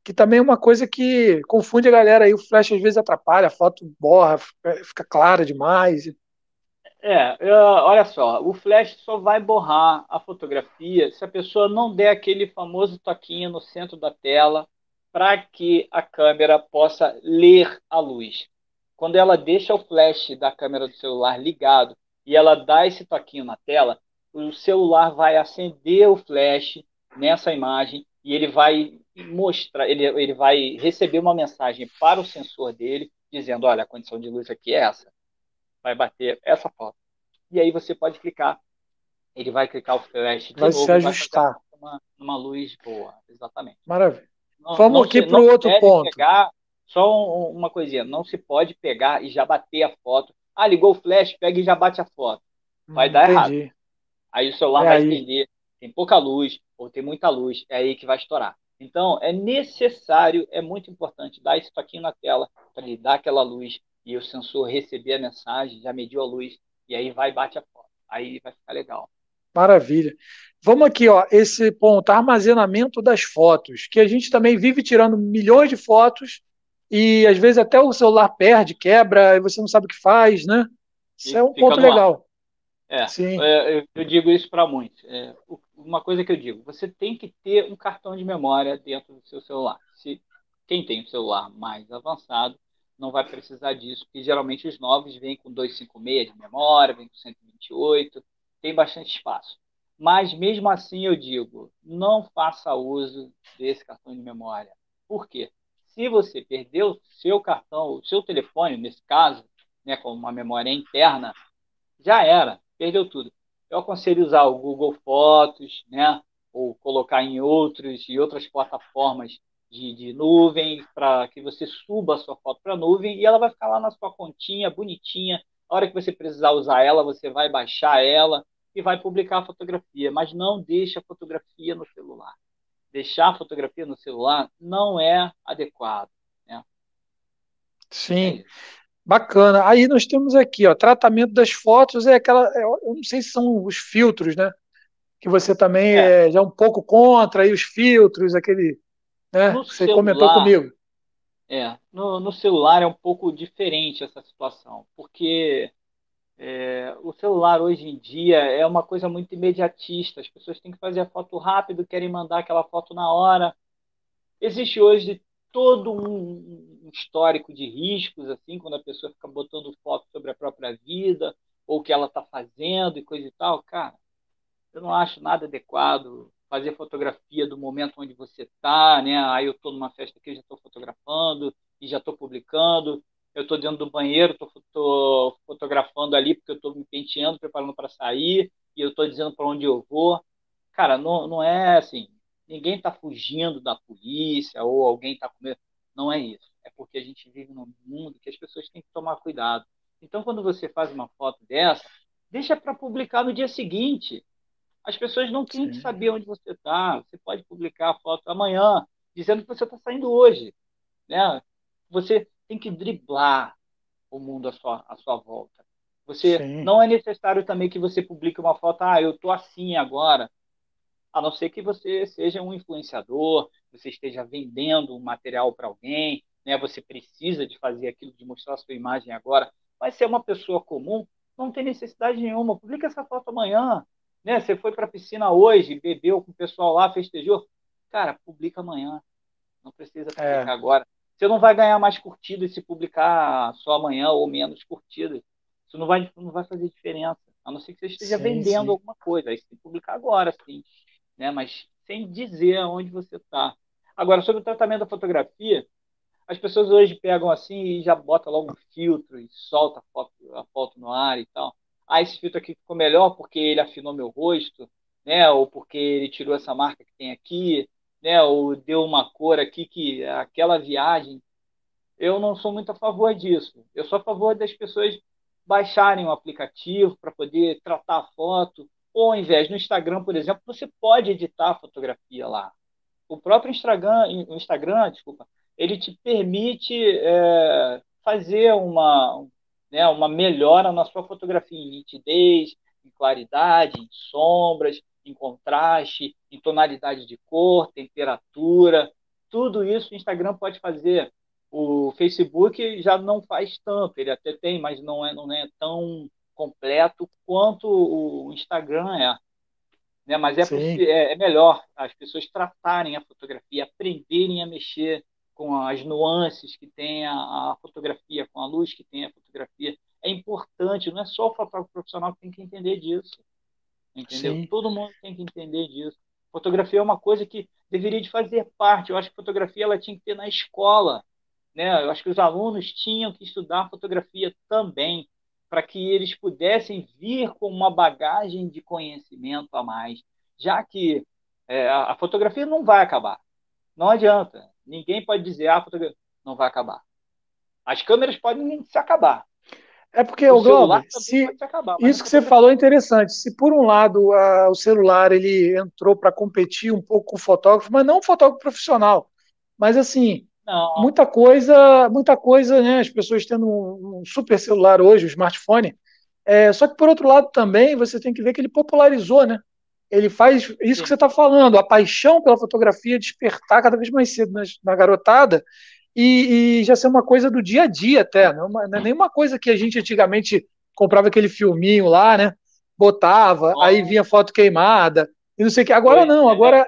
Que também é uma coisa que confunde a galera aí. O flash às vezes atrapalha, a foto borra, fica clara demais. É, olha só, o flash só vai borrar a fotografia se a pessoa não der aquele famoso toquinho no centro da tela para que a câmera possa ler a luz. Quando ela deixa o flash da câmera do celular ligado e ela dá esse toquinho na tela, o celular vai acender o flash nessa imagem e ele vai mostrar, ele, ele vai receber uma mensagem para o sensor dele dizendo, olha, a condição de luz aqui é essa. Vai bater essa foto. E aí você pode clicar. Ele vai clicar o flash de vai novo, se ajustar. Uma, uma luz boa, exatamente. Maravilha. Não, Vamos não aqui para o outro ponto. Pegar, só uma coisinha, não se pode pegar e já bater a foto. Ah, ligou o flash, pega e já bate a foto. Vai hum, dar entendi. errado. Aí o celular é vai aí. entender, tem pouca luz ou tem muita luz, é aí que vai estourar. Então, é necessário, é muito importante dar esse toquinho na tela para ele dar aquela luz e o sensor receber a mensagem, já mediu a luz, e aí vai bate a foto. Aí vai ficar legal. Maravilha. Vamos aqui, ó, esse ponto, armazenamento das fotos, que a gente também vive tirando milhões de fotos e às vezes até o celular perde, quebra, e você não sabe o que faz, né? Isso é um ponto legal. É. É, eu digo isso para muitos. É, uma coisa que eu digo, você tem que ter um cartão de memória dentro do seu celular. Se quem tem um celular mais avançado não vai precisar disso, porque geralmente os novos vêm com 256 de memória, vêm com 128, tem bastante espaço. Mas mesmo assim eu digo, não faça uso desse cartão de memória. Por quê? Se você perdeu o seu cartão, o seu telefone, nesse caso, né, com uma memória interna, já era, perdeu tudo. Eu aconselho usar o Google Fotos, né, ou colocar em outros e outras plataformas de, de nuvem para que você suba a sua foto para a nuvem e ela vai ficar lá na sua continha, bonitinha. A hora que você precisar usar ela, você vai baixar ela e vai publicar a fotografia, mas não deixe a fotografia no celular. Deixar a fotografia no celular não é adequado. Né? Sim. É Bacana. Aí nós temos aqui, ó, tratamento das fotos é aquela, é, eu não sei se são os filtros, né? Que você também é, é já um pouco contra aí os filtros, aquele, né? No você celular, comentou comigo. É, no, no celular é um pouco diferente essa situação, porque é, o celular hoje em dia é uma coisa muito imediatista. As pessoas têm que fazer a foto rápido, querem mandar aquela foto na hora. Existe hoje todo um histórico de riscos, assim, quando a pessoa fica botando foto sobre a própria vida ou o que ela está fazendo e coisa e tal. Cara, eu não acho nada adequado fazer fotografia do momento onde você está, né? Aí eu estou numa festa aqui, já estou fotografando e já estou publicando. eu estou dentro do banheiro, estou fotografando ali porque eu estou me penteando, preparando para sair, e eu estou dizendo para onde eu vou. Cara, não, não é assim, ninguém está fugindo da polícia ou alguém está com medo. Não é isso. É porque a gente vive num mundo que as pessoas têm que tomar cuidado. Então, quando você faz uma foto dessa, deixa para publicar no dia seguinte. As pessoas não têm Sim. que saber onde você está. Você pode publicar a foto amanhã, dizendo que você está saindo hoje. Né? Você tem que driblar o mundo à sua, à sua volta. Você Sim. não é necessário também que você publique uma foto, ah, eu estou assim agora. A não ser que você seja um influenciador, você esteja vendendo um material para alguém, né? Você precisa de fazer aquilo, de mostrar a sua imagem agora. Mas se é uma pessoa comum, não tem necessidade nenhuma. Publica essa foto amanhã. Né? Você foi para a piscina hoje, bebeu com o pessoal lá, festejou. Cara, publica amanhã. Não precisa é. publicar é. agora. Você não vai ganhar mais curtidas se publicar só amanhã ou menos curtidas. Isso não vai, não vai fazer diferença. A não ser que você esteja sim, vendendo sim. alguma coisa. Aí você tem que publicar agora, sim. Né? Mas sem dizer aonde você está. Agora, sobre o tratamento da fotografia, as pessoas hoje pegam assim e já botam logo um filtro e solta a foto, a foto no ar e tal. Ah, esse filtro aqui ficou melhor porque ele afinou meu rosto, né? Ou porque ele tirou essa marca que tem aqui, né? Ou deu uma cor aqui que aquela viagem. Eu não sou muito a favor disso. Eu sou a favor das pessoas baixarem o aplicativo para poder tratar a foto. Ou ao invés no Instagram, por exemplo, você pode editar a fotografia lá. O próprio Instagram, o Instagram, desculpa, ele te permite é, fazer uma, né, uma melhora na sua fotografia em nitidez, em claridade, em sombras, em contraste, em tonalidade de cor, temperatura. Tudo isso o Instagram pode fazer. O Facebook já não faz tanto, ele até tem, mas não é, não é tão completo quanto o Instagram é. Né? Mas é, é, é melhor as pessoas tratarem a fotografia, aprenderem a mexer com as nuances que tem a, a, fotografia, com a luz que tem a fotografia. É importante, não é só o fotógrafo profissional que tem que entender disso. Entendeu? Sim. Todo mundo tem que entender disso. Fotografia é uma coisa que deveria de fazer parte. Eu acho que fotografia ela tinha que ter na escola. Né? Eu acho que os alunos tinham que estudar fotografia também, para que eles pudessem vir com uma bagagem de conhecimento a mais, já que é, a fotografia não vai acabar. Não adianta. Ninguém pode dizer, ah, a fotografia não vai acabar. As câmeras podem se acabar. É porque, o Globo, se, acabar, isso que você falou é interessante. Se, por um lado, a, o celular ele entrou para competir um pouco com o fotógrafo, mas não um fotógrafo profissional. Mas, assim, não. muita coisa, muita coisa, né? As pessoas tendo um, um super celular hoje, o um smartphone. É, só que, por outro lado, também, você tem que ver que ele popularizou, né? ele faz isso Sim. que você está falando, a paixão pela fotografia despertar cada vez mais cedo na, na garotada e, e, já ser uma coisa do dia a dia até, não, é, não é nenhuma coisa que a gente antigamente comprava aquele filminho lá, né? Botava, oh. aí vinha foto queimada e não sei o que. Agora Foi, não, agora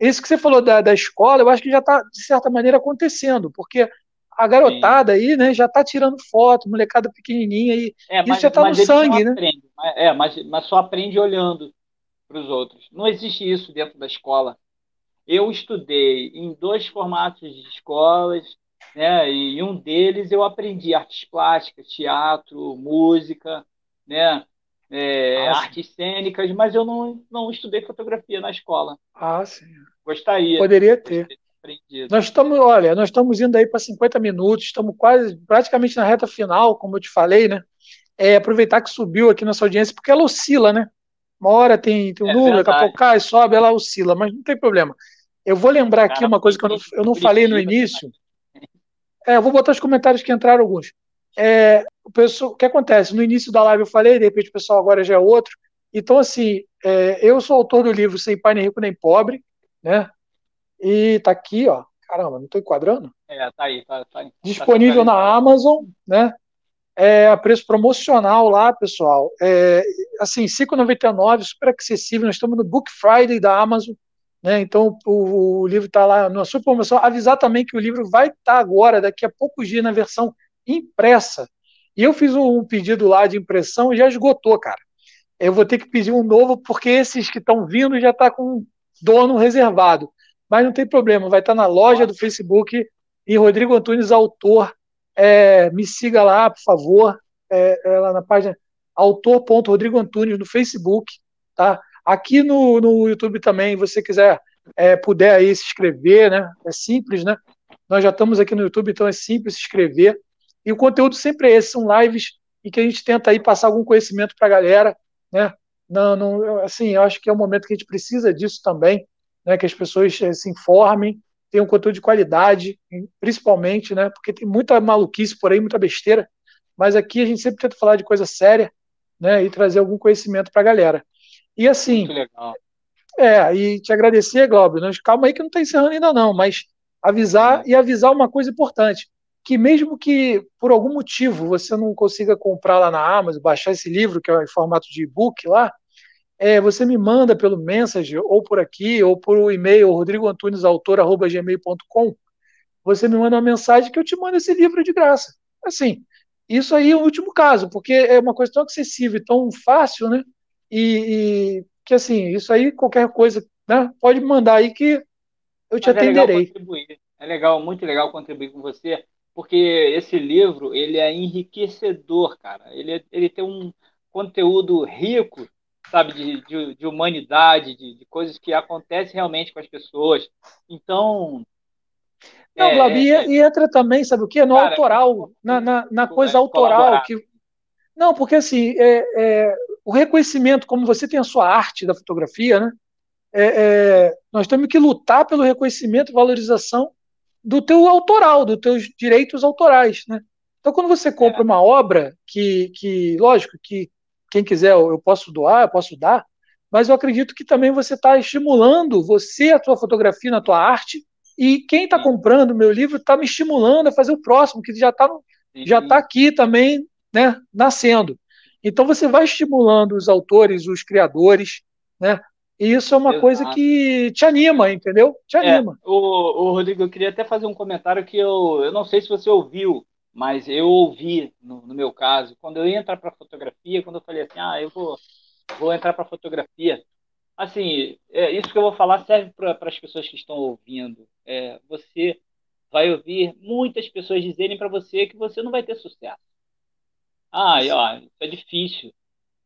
isso que você falou da, da escola, eu acho que já está de certa maneira acontecendo, porque a garotada Sim. aí, né, já está tirando foto, molecada pequenininha e é, isso já está no sangue, né? Aprende, é, mas, mas só aprende olhando para os outros. Não existe isso dentro da escola. Eu estudei em dois formatos de escolas, né? E em um deles eu aprendi artes plásticas, teatro, música, né? É, artes cênicas, mas eu não, não estudei fotografia na escola. Ah, sim. Gostaria. Poderia ter. Nós estamos, olha, nós estamos indo aí para 50 minutos, estamos quase praticamente na reta final, como eu te falei, né? É, aproveitar que subiu aqui nossa audiência, porque ela oscila, né? Uma hora tem, tem um é número, daqui a pouco cai, sobe, ela oscila, mas não tem problema. Eu vou lembrar aqui uma coisa que eu não, eu não falei no início. É, eu vou botar os comentários que entraram alguns. É, o, pessoal, o que acontece? No início da live eu falei, de repente o pessoal agora já é outro. Então, assim, é, eu sou autor do livro Sem Pai Nem Rico Nem Pobre, né? E tá aqui, ó. Caramba, não estou enquadrando? É, tá aí, tá, tá, Disponível tá na Amazon, né? é, a preço promocional lá, pessoal. É, assim, 5,99, super acessível. Nós estamos no Book Friday da Amazon, né? Então o, o livro está lá na super promoção. Avisar também que o livro vai estar tá agora, daqui a poucos dias, na versão impressa. E eu fiz um pedido lá de impressão e já esgotou, cara. Eu vou ter que pedir um novo, porque esses que estão vindo já está com dono reservado. Mas não tem problema, vai estar tá na loja do Facebook e Rodrigo Antunes, autor é, me siga lá, por favor, é, é lá na página autor.rodrigo Antunes no Facebook, tá? Aqui no, no YouTube também, você quiser, é, puder aí se inscrever, né? É simples, né? Nós já estamos aqui no YouTube, então é simples se inscrever. E o conteúdo sempre é esse, são lives em que a gente tenta aí passar algum conhecimento para a galera, né? Não, não, assim, eu acho que é um momento que a gente precisa disso também, né? Que as pessoas eh, se informem, tenham um conteúdo de qualidade, principalmente, né? Porque tem muita maluquice por aí, muita besteira. Mas aqui a gente sempre tenta falar de coisa séria, né? E trazer algum conhecimento para a galera. E assim. Muito legal. É, e te agradecer, Glauber. Calma aí que não está encerrando ainda, não, mas avisar e avisar uma coisa importante que mesmo que por algum motivo você não consiga comprar lá na Amazon, baixar esse livro, que é em formato de e-book lá, é, você me manda pelo message, ou por aqui, ou por e-mail rodrigoantunesautor.gmail.com, você me manda uma mensagem que eu te mando esse livro de graça. Assim, isso aí é o último caso, porque é uma coisa tão acessível, tão fácil, né? E, e que assim, isso aí, qualquer coisa, né? Pode me mandar aí que eu te Mas atenderei. É legal, é legal, muito legal contribuir com você porque esse livro ele é enriquecedor, cara. Ele, ele tem um conteúdo rico, sabe, de, de, de humanidade, de, de, coisas que acontecem realmente com as pessoas. Então. Não, é, é, e entra também, sabe o que? No cara, autoral, na, na, na coisa autoral. que Não, porque assim, é, é, o reconhecimento, como você tem a sua arte da fotografia, né? É, é, nós temos que lutar pelo reconhecimento e valorização do teu autoral, dos teus direitos autorais, né? Então, quando você compra é. uma obra que, que, lógico, que quem quiser eu posso doar, eu posso dar, mas eu acredito que também você está estimulando você, a tua fotografia, na tua arte, e quem está comprando meu livro está me estimulando a fazer o próximo, que já está já tá aqui também, né, nascendo. Então você vai estimulando os autores, os criadores, né, e isso é uma Exato. coisa que te anima, entendeu? Te é, anima. É, o, o, Rodrigo, eu queria até fazer um comentário que eu, eu não sei se você ouviu, mas eu ouvi, no, no meu caso, quando eu ia entrar para fotografia, quando eu falei assim, ah, eu vou, vou entrar para fotografia. Assim, é, isso que eu vou falar serve para as pessoas que estão ouvindo. É, você vai ouvir muitas pessoas dizerem para você que você não vai ter sucesso. Ah, ó, isso é difícil.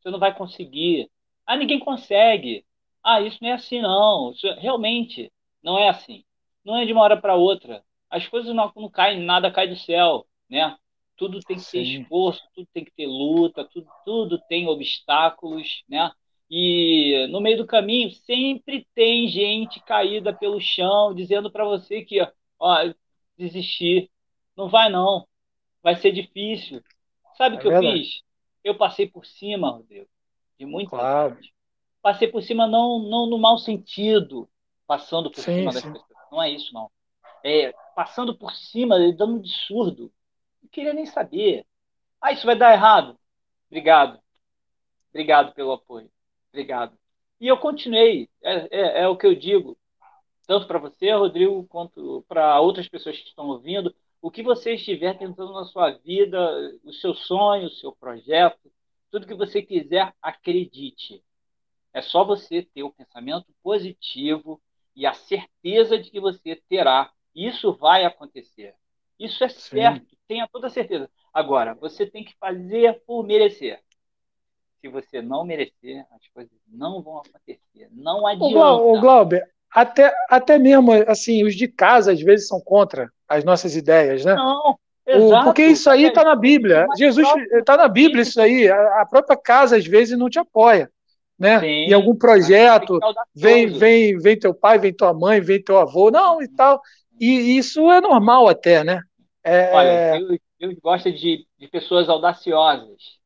Você não vai conseguir. Ah, ninguém consegue. Ah, isso não é assim, não. Isso realmente não é assim. Não é de uma hora para outra. As coisas não, não caem, nada cai do céu, né? Tudo tem que Sim. ter esforço, tudo tem que ter luta, tudo, tudo tem obstáculos, né? E no meio do caminho sempre tem gente caída pelo chão dizendo para você que, ó, desistir, não vai não, vai ser difícil. Sabe o é que verdade. eu fiz? Eu passei por cima, Rodrigo, de muita claro. gente passei por cima não, não no mau sentido, passando por sim, cima sim. das pessoas. Não é isso, não. É passando por cima, dando um de surdo. Não queria nem saber. Ah, isso vai dar errado. Obrigado. Obrigado pelo apoio. Obrigado. E eu continuei. É, é, é o que eu digo, tanto para você, Rodrigo, quanto para outras pessoas que estão ouvindo. O que você estiver tentando na sua vida, o seu sonho, o seu projeto, tudo que você quiser, acredite. É só você ter o pensamento positivo e a certeza de que você terá. Isso vai acontecer. Isso é Sim. certo, tenha toda certeza. Agora, você tem que fazer por merecer. Se você não merecer, as coisas não vão acontecer. Não adianta. O Glauber, até, até mesmo assim, os de casa às vezes são contra as nossas ideias, né? Não, Exato. Porque isso aí está na Bíblia. Jesus está na Bíblia isso aí. A própria casa às vezes não te apoia né? Sim, em algum projeto, vem, vem, vem teu pai, vem tua mãe, vem teu avô, não, e tal. E isso é normal até, né? É... Olha, Deus, Deus gosta de, de pessoas audaciosas,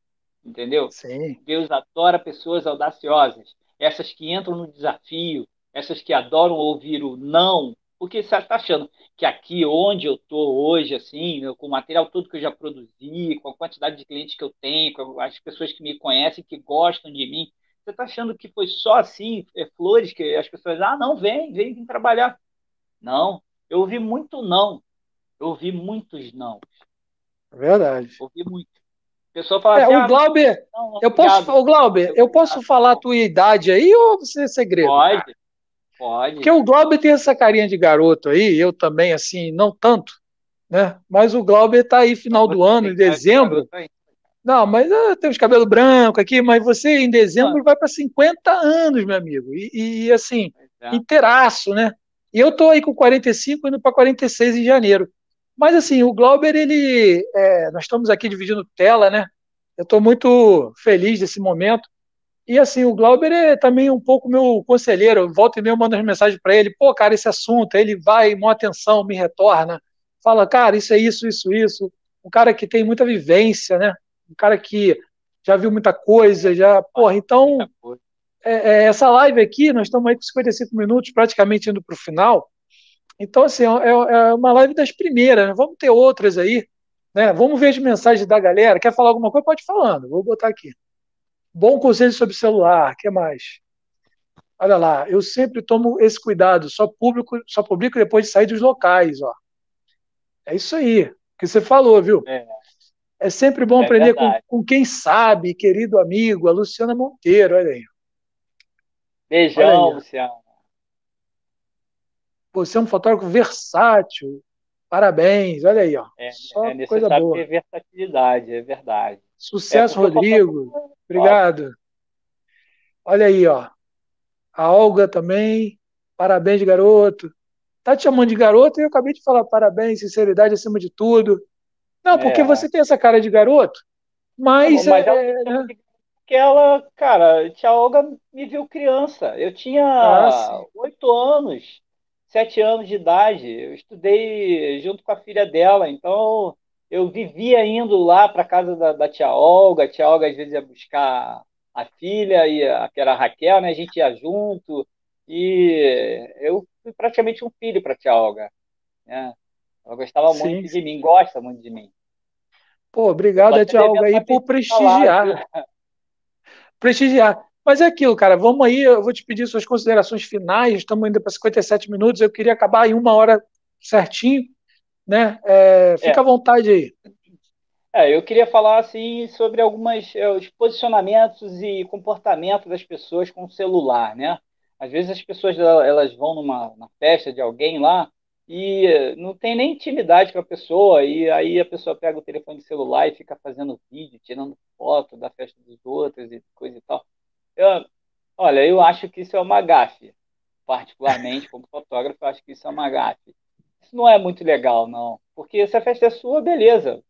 entendeu? Sim. Deus adora pessoas audaciosas, essas que entram no desafio, essas que adoram ouvir o não, porque você está achando que aqui onde eu estou hoje, assim, com o material todo que eu já produzi, com a quantidade de clientes que eu tenho, com as pessoas que me conhecem, que gostam de mim, você está achando que foi só assim, é, flores, que as pessoas, ah, não, vem, vem, vem trabalhar. Não, eu ouvi muito não. Eu ouvi muitos não. É verdade. ouvi muito. A pessoa fala é, assim, o ah, Glauber, não, não, eu posso, o Glauber, eu posso falar a tua idade aí ou você é segredo? Pode. Pode. Porque o Glauber tem essa carinha de garoto aí, eu também, assim, não tanto, né? Mas o Glauber está aí final do ano, em dezembro. Não, mas uh, tem os cabelos brancos aqui, mas você em dezembro ah. vai para 50 anos, meu amigo. E, e assim, é. inteiraço, né? E eu tô aí com 45 indo para 46 em janeiro. Mas assim, o Glauber, ele. É, nós estamos aqui dividindo tela, né? Eu estou muito feliz desse momento. E assim, o Glauber é também um pouco meu conselheiro. Volta e meia eu mando as mensagens para ele. Pô, cara, esse assunto. Aí ele vai, mó atenção, me retorna. Fala, cara, isso é isso, isso, isso. Um cara que tem muita vivência, né? Um cara que já viu muita coisa, já. Porra, então. É, é, essa live aqui, nós estamos aí com 55 minutos, praticamente indo para o final. Então, assim, é, é, uma live das primeiras, né? Vamos ter outras aí. Né? Vamos ver as mensagens da galera. Quer falar alguma coisa? Pode ir falando. Vou botar aqui. Bom conselho sobre celular, que mais? Olha lá, eu sempre tomo esse cuidado, só público, só publico depois de sair dos locais, ó. É isso aí que você falou, viu? É, é sempre bom é aprender com, com, quem sabe, querido amigo, a Luciana Monteiro, olha aí. Beijão, Luciana. Você é um fotógrafo versátil. Parabéns, olha aí, ó. É, Só é coisa boa. ter versatilidade, é verdade. Sucesso, é Rodrigo. Obrigado. Olha aí, ó. A Olga também. Parabéns, garoto. Tá te chamando de garoto e eu acabei de falar parabéns, sinceridade acima de tudo. Não, porque é. você tem essa cara de garoto, mas. Não, mas é, é, que ela, cara, tia Olga me viu criança. Eu tinha ah, oito anos, sete anos de idade. Eu estudei junto com a filha dela, então eu vivia indo lá para casa da, da, tia Olga, a tia Olga às vezes ia buscar a filha, e a, que era a Raquel, né? A gente ia junto, e eu fui praticamente um filho para a tia Olga. Né? Ela gostava sim, muito sim. de mim, gosta muito de mim. Pô, obrigado, Olga, aí por prestigiar. prestigiar. Mas é aquilo, cara, vamos aí, eu vou te pedir suas considerações finais, estamos indo para 57 minutos, eu queria acabar em uma hora certinho, né? É, fica é. à vontade aí. É, eu queria falar assim sobre algumas é, os posicionamentos e comportamentos das pessoas com o celular, né? Às vezes as pessoas elas vão numa festa de alguém lá e não tem nem intimidade com a pessoa e aí a pessoa pega o telefone celular e fica fazendo vídeo, tirando foto da festa dos outros e coisa e tal. Eu, olha, eu acho que isso é uma gafe. Particularmente, como fotógrafo, eu acho que isso é uma gafe. Isso não é muito legal, não. Porque se a festa é sua, beleza.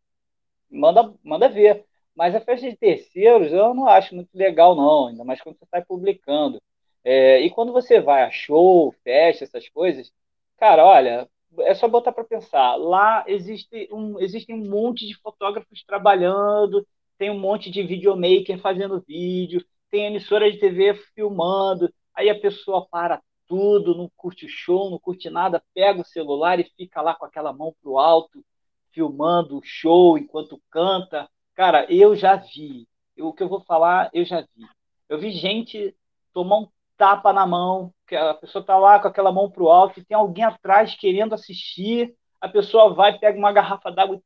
Manda, manda ver. Mas a festa de terceiros eu não acho muito legal, não. Ainda mais quando você está publicando. É, e quando você vai a show, festa, essas coisas, cara, olha, é só botar para pensar. Lá existe um, existe um monte de fotógrafos trabalhando, tem um monte de videomaker fazendo vídeo, tem emissora de TV filmando, aí a pessoa para tudo, não curte o show, não curte nada, pega o celular e fica lá com aquela mão pro alto, filmando o show enquanto canta. Cara, eu já vi. Eu, o que eu vou falar, eu já vi. Eu vi gente tomar um tapa na mão, que a pessoa tá lá com aquela mão pro alto e tem alguém atrás querendo assistir, a pessoa vai, pega uma garrafa d'água e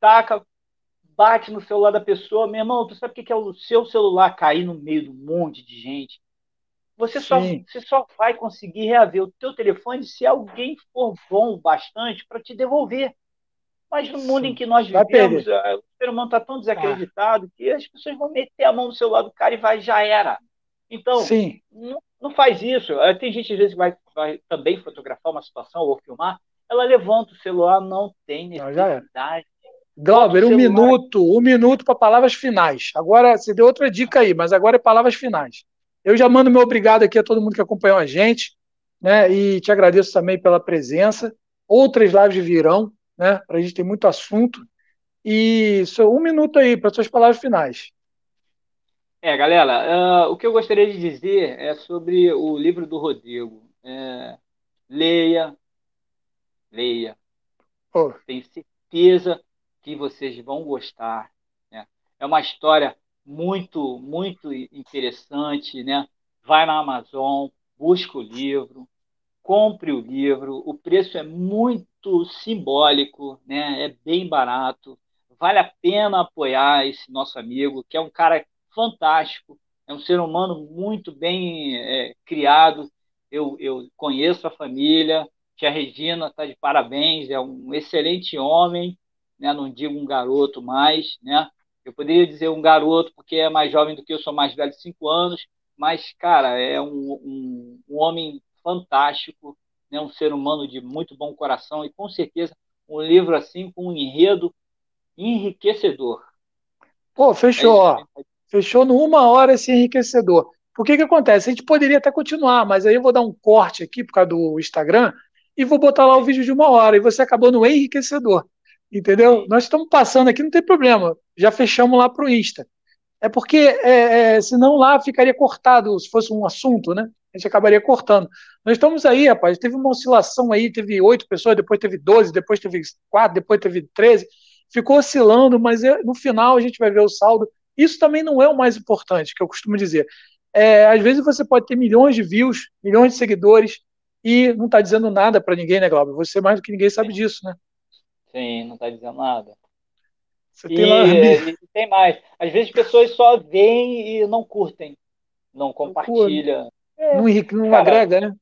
taca, bate no celular da pessoa. Meu irmão, tu sabe o que é o seu celular cair no meio de um monte de gente? Você só, você só vai conseguir reaver o teu telefone se alguém for bom bastante para te devolver. Mas no mundo Sim. em que nós vivemos, eh, o ser humano está tão desacreditado ah. que as pessoas vão meter a mão no celular do cara e vai, já era. Então, não, não, faz isso. Tem gente, às vezes, que vai, vai, também fotografar uma situação ou filmar, ela levanta o celular, não tem necessidade. Glauber, um minuto, um minuto para palavras finais. Agora, você deu outra dica aí, mas agora é palavras finais. Eu já mando meu obrigado aqui a todo mundo que acompanhou a gente, né? E te agradeço também pela presença. Outras lives virão, né? Para a gente ter muito assunto. E só um minuto aí para suas palavras finais. É, galera, uh, o que eu gostaria de dizer é sobre o livro do Rodrigo. É, leia, leia. Oh. Tenho certeza que vocês vão gostar. Né? É uma história muito, muito interessante, né? Vai na Amazon, busca o livro, compre o livro, o preço é muito simbólico, né? É bem barato, vale a pena apoiar esse nosso amigo, que é um cara fantástico, é um ser humano muito bem é, criado. Eu, eu conheço a família, Tia Regina está de parabéns, é um excelente homem, né? não digo um garoto mais, né? Eu poderia dizer um garoto porque é mais jovem do que eu, sou mais velho de cinco anos, mas, cara, é um, um, um homem fantástico, né? um ser humano de muito bom coração e, com certeza, um livro assim com um enredo enriquecedor. Pô, fechou, é. Fechou numa hora esse enriquecedor. Por que que acontece? A gente poderia até continuar, mas aí eu vou dar um corte aqui por causa do Instagram e vou botar lá o vídeo de uma hora e você acabou no enriquecedor. Entendeu? Nós estamos passando aqui, não tem problema. Já fechamos lá para o Insta. É porque, é, é, senão lá ficaria cortado, se fosse um assunto, né? A gente acabaria cortando. Nós estamos aí, rapaz. Teve uma oscilação aí, teve oito pessoas, depois teve doze, depois teve quatro, depois teve treze. Ficou oscilando, mas no final a gente vai ver o saldo. Isso também não é o mais importante, que eu costumo dizer. É, às vezes você pode ter milhões de views, milhões de seguidores e não está dizendo nada para ninguém, né, Glauber? Você mais do que ninguém sabe disso, né? Sim, não está dizendo nada. Você e, tem lá... e tem mais. Às vezes pessoas só veem e não curtem, não compartilham. É, não, não cara, agrega, né?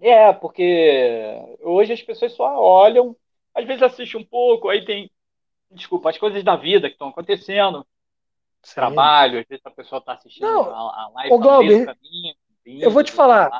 É, porque hoje as pessoas só olham, às vezes assistem um pouco, aí tem, desculpa, as coisas da vida que estão acontecendo, Sim. trabalho, às vezes a pessoa está assistindo não, a, a live, ô, Glauber, caminho, eu vou te falar,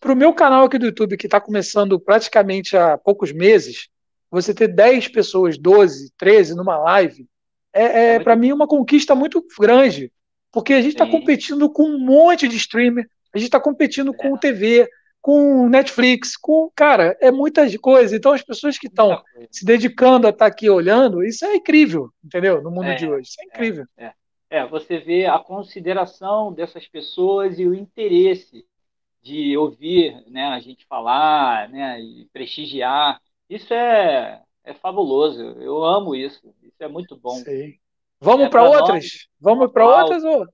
para o meu canal aqui do YouTube, que está começando praticamente há poucos meses, você ter 10 pessoas, 12, 13 numa live, é, é, é para mim uma conquista muito grande. Porque a gente está competindo com um monte de streamer, a gente está competindo é. com TV, com Netflix, com. Cara, é muita coisa. Então, as pessoas que estão se dedicando a estar tá aqui olhando, isso é incrível, entendeu? No mundo é, de hoje. Isso é, é incrível. É, é, você vê a consideração dessas pessoas e o interesse de ouvir né, a gente falar né, e prestigiar. Isso é, é fabuloso. Eu amo isso. Isso é muito bom. Sim. Vamos é para outras? Nós, vamos para outras ou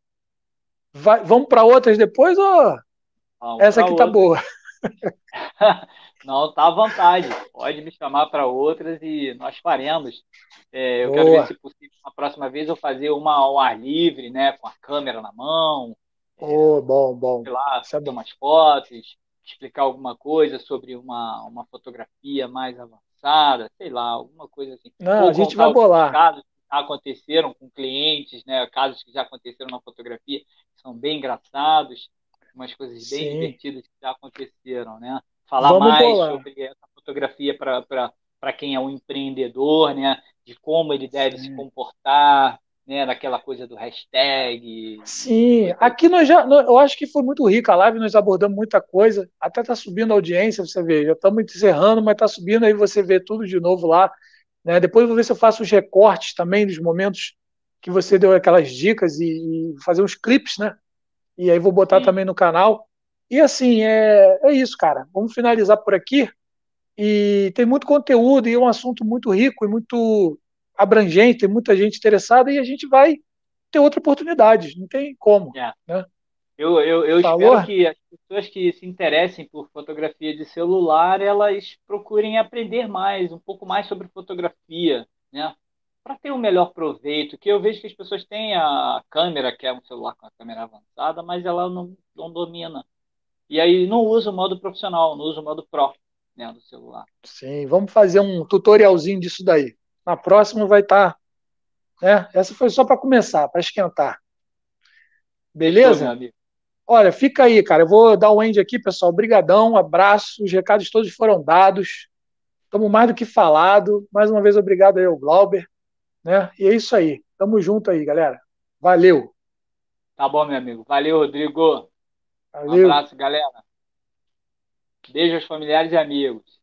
Vai, vamos para outras depois ou essa aqui tá boa? Não, tá à vontade. Pode me chamar para outras e nós faremos. É, eu boa. quero ver se possível, na próxima vez, eu fazer uma ao ar livre, né? Com a câmera na mão. Oh, é, bom, bom. Sei lá, fazer umas fotos, explicar alguma coisa sobre uma, uma fotografia mais avançada, sei lá, alguma coisa assim. Não, Ou a gente vai bolar. Casos que já aconteceram com clientes, né? Casos que já aconteceram na fotografia, que são bem engraçados, umas coisas bem Sim. divertidas que já aconteceram, né? Falar Vamos mais bolar. sobre essa fotografia para quem é um empreendedor, né? De como ele deve Sim. se comportar, né, daquela coisa do hashtag. Sim, aqui nós já, eu acho que foi muito rica a live, nós abordamos muita coisa, até tá subindo a audiência, você vê, já estamos encerrando, mas tá subindo, aí você vê tudo de novo lá, né, depois eu vou ver se eu faço os recortes também dos momentos que você deu aquelas dicas e, e fazer uns clipes, né, e aí vou botar Sim. também no canal, e assim, é, é isso, cara, vamos finalizar por aqui, e tem muito conteúdo e é um assunto muito rico e muito abrangente, tem muita gente interessada e a gente vai ter outra oportunidade, não tem como. É. Né? Eu, eu, eu espero que as pessoas que se interessem por fotografia de celular, elas procurem aprender mais, um pouco mais sobre fotografia, né? Para ter um melhor proveito, que eu vejo que as pessoas têm a câmera, que é um celular com a câmera avançada, mas ela não, não domina. E aí não usa o modo profissional, não usa o modo pro né, do celular. Sim, vamos fazer um tutorialzinho disso daí. Na próxima vai estar. Tá, né? Essa foi só para começar, para esquentar. Beleza? Olha, fica aí, cara. Eu vou dar o um end aqui, pessoal. Obrigadão, abraço. Os recados todos foram dados. Estamos mais do que falado. Mais uma vez, obrigado aí ao Glauber. Né? E é isso aí. Tamo junto aí, galera. Valeu. Tá bom, meu amigo. Valeu, Rodrigo. Valeu. Um abraço, galera. Beijo aos familiares e amigos.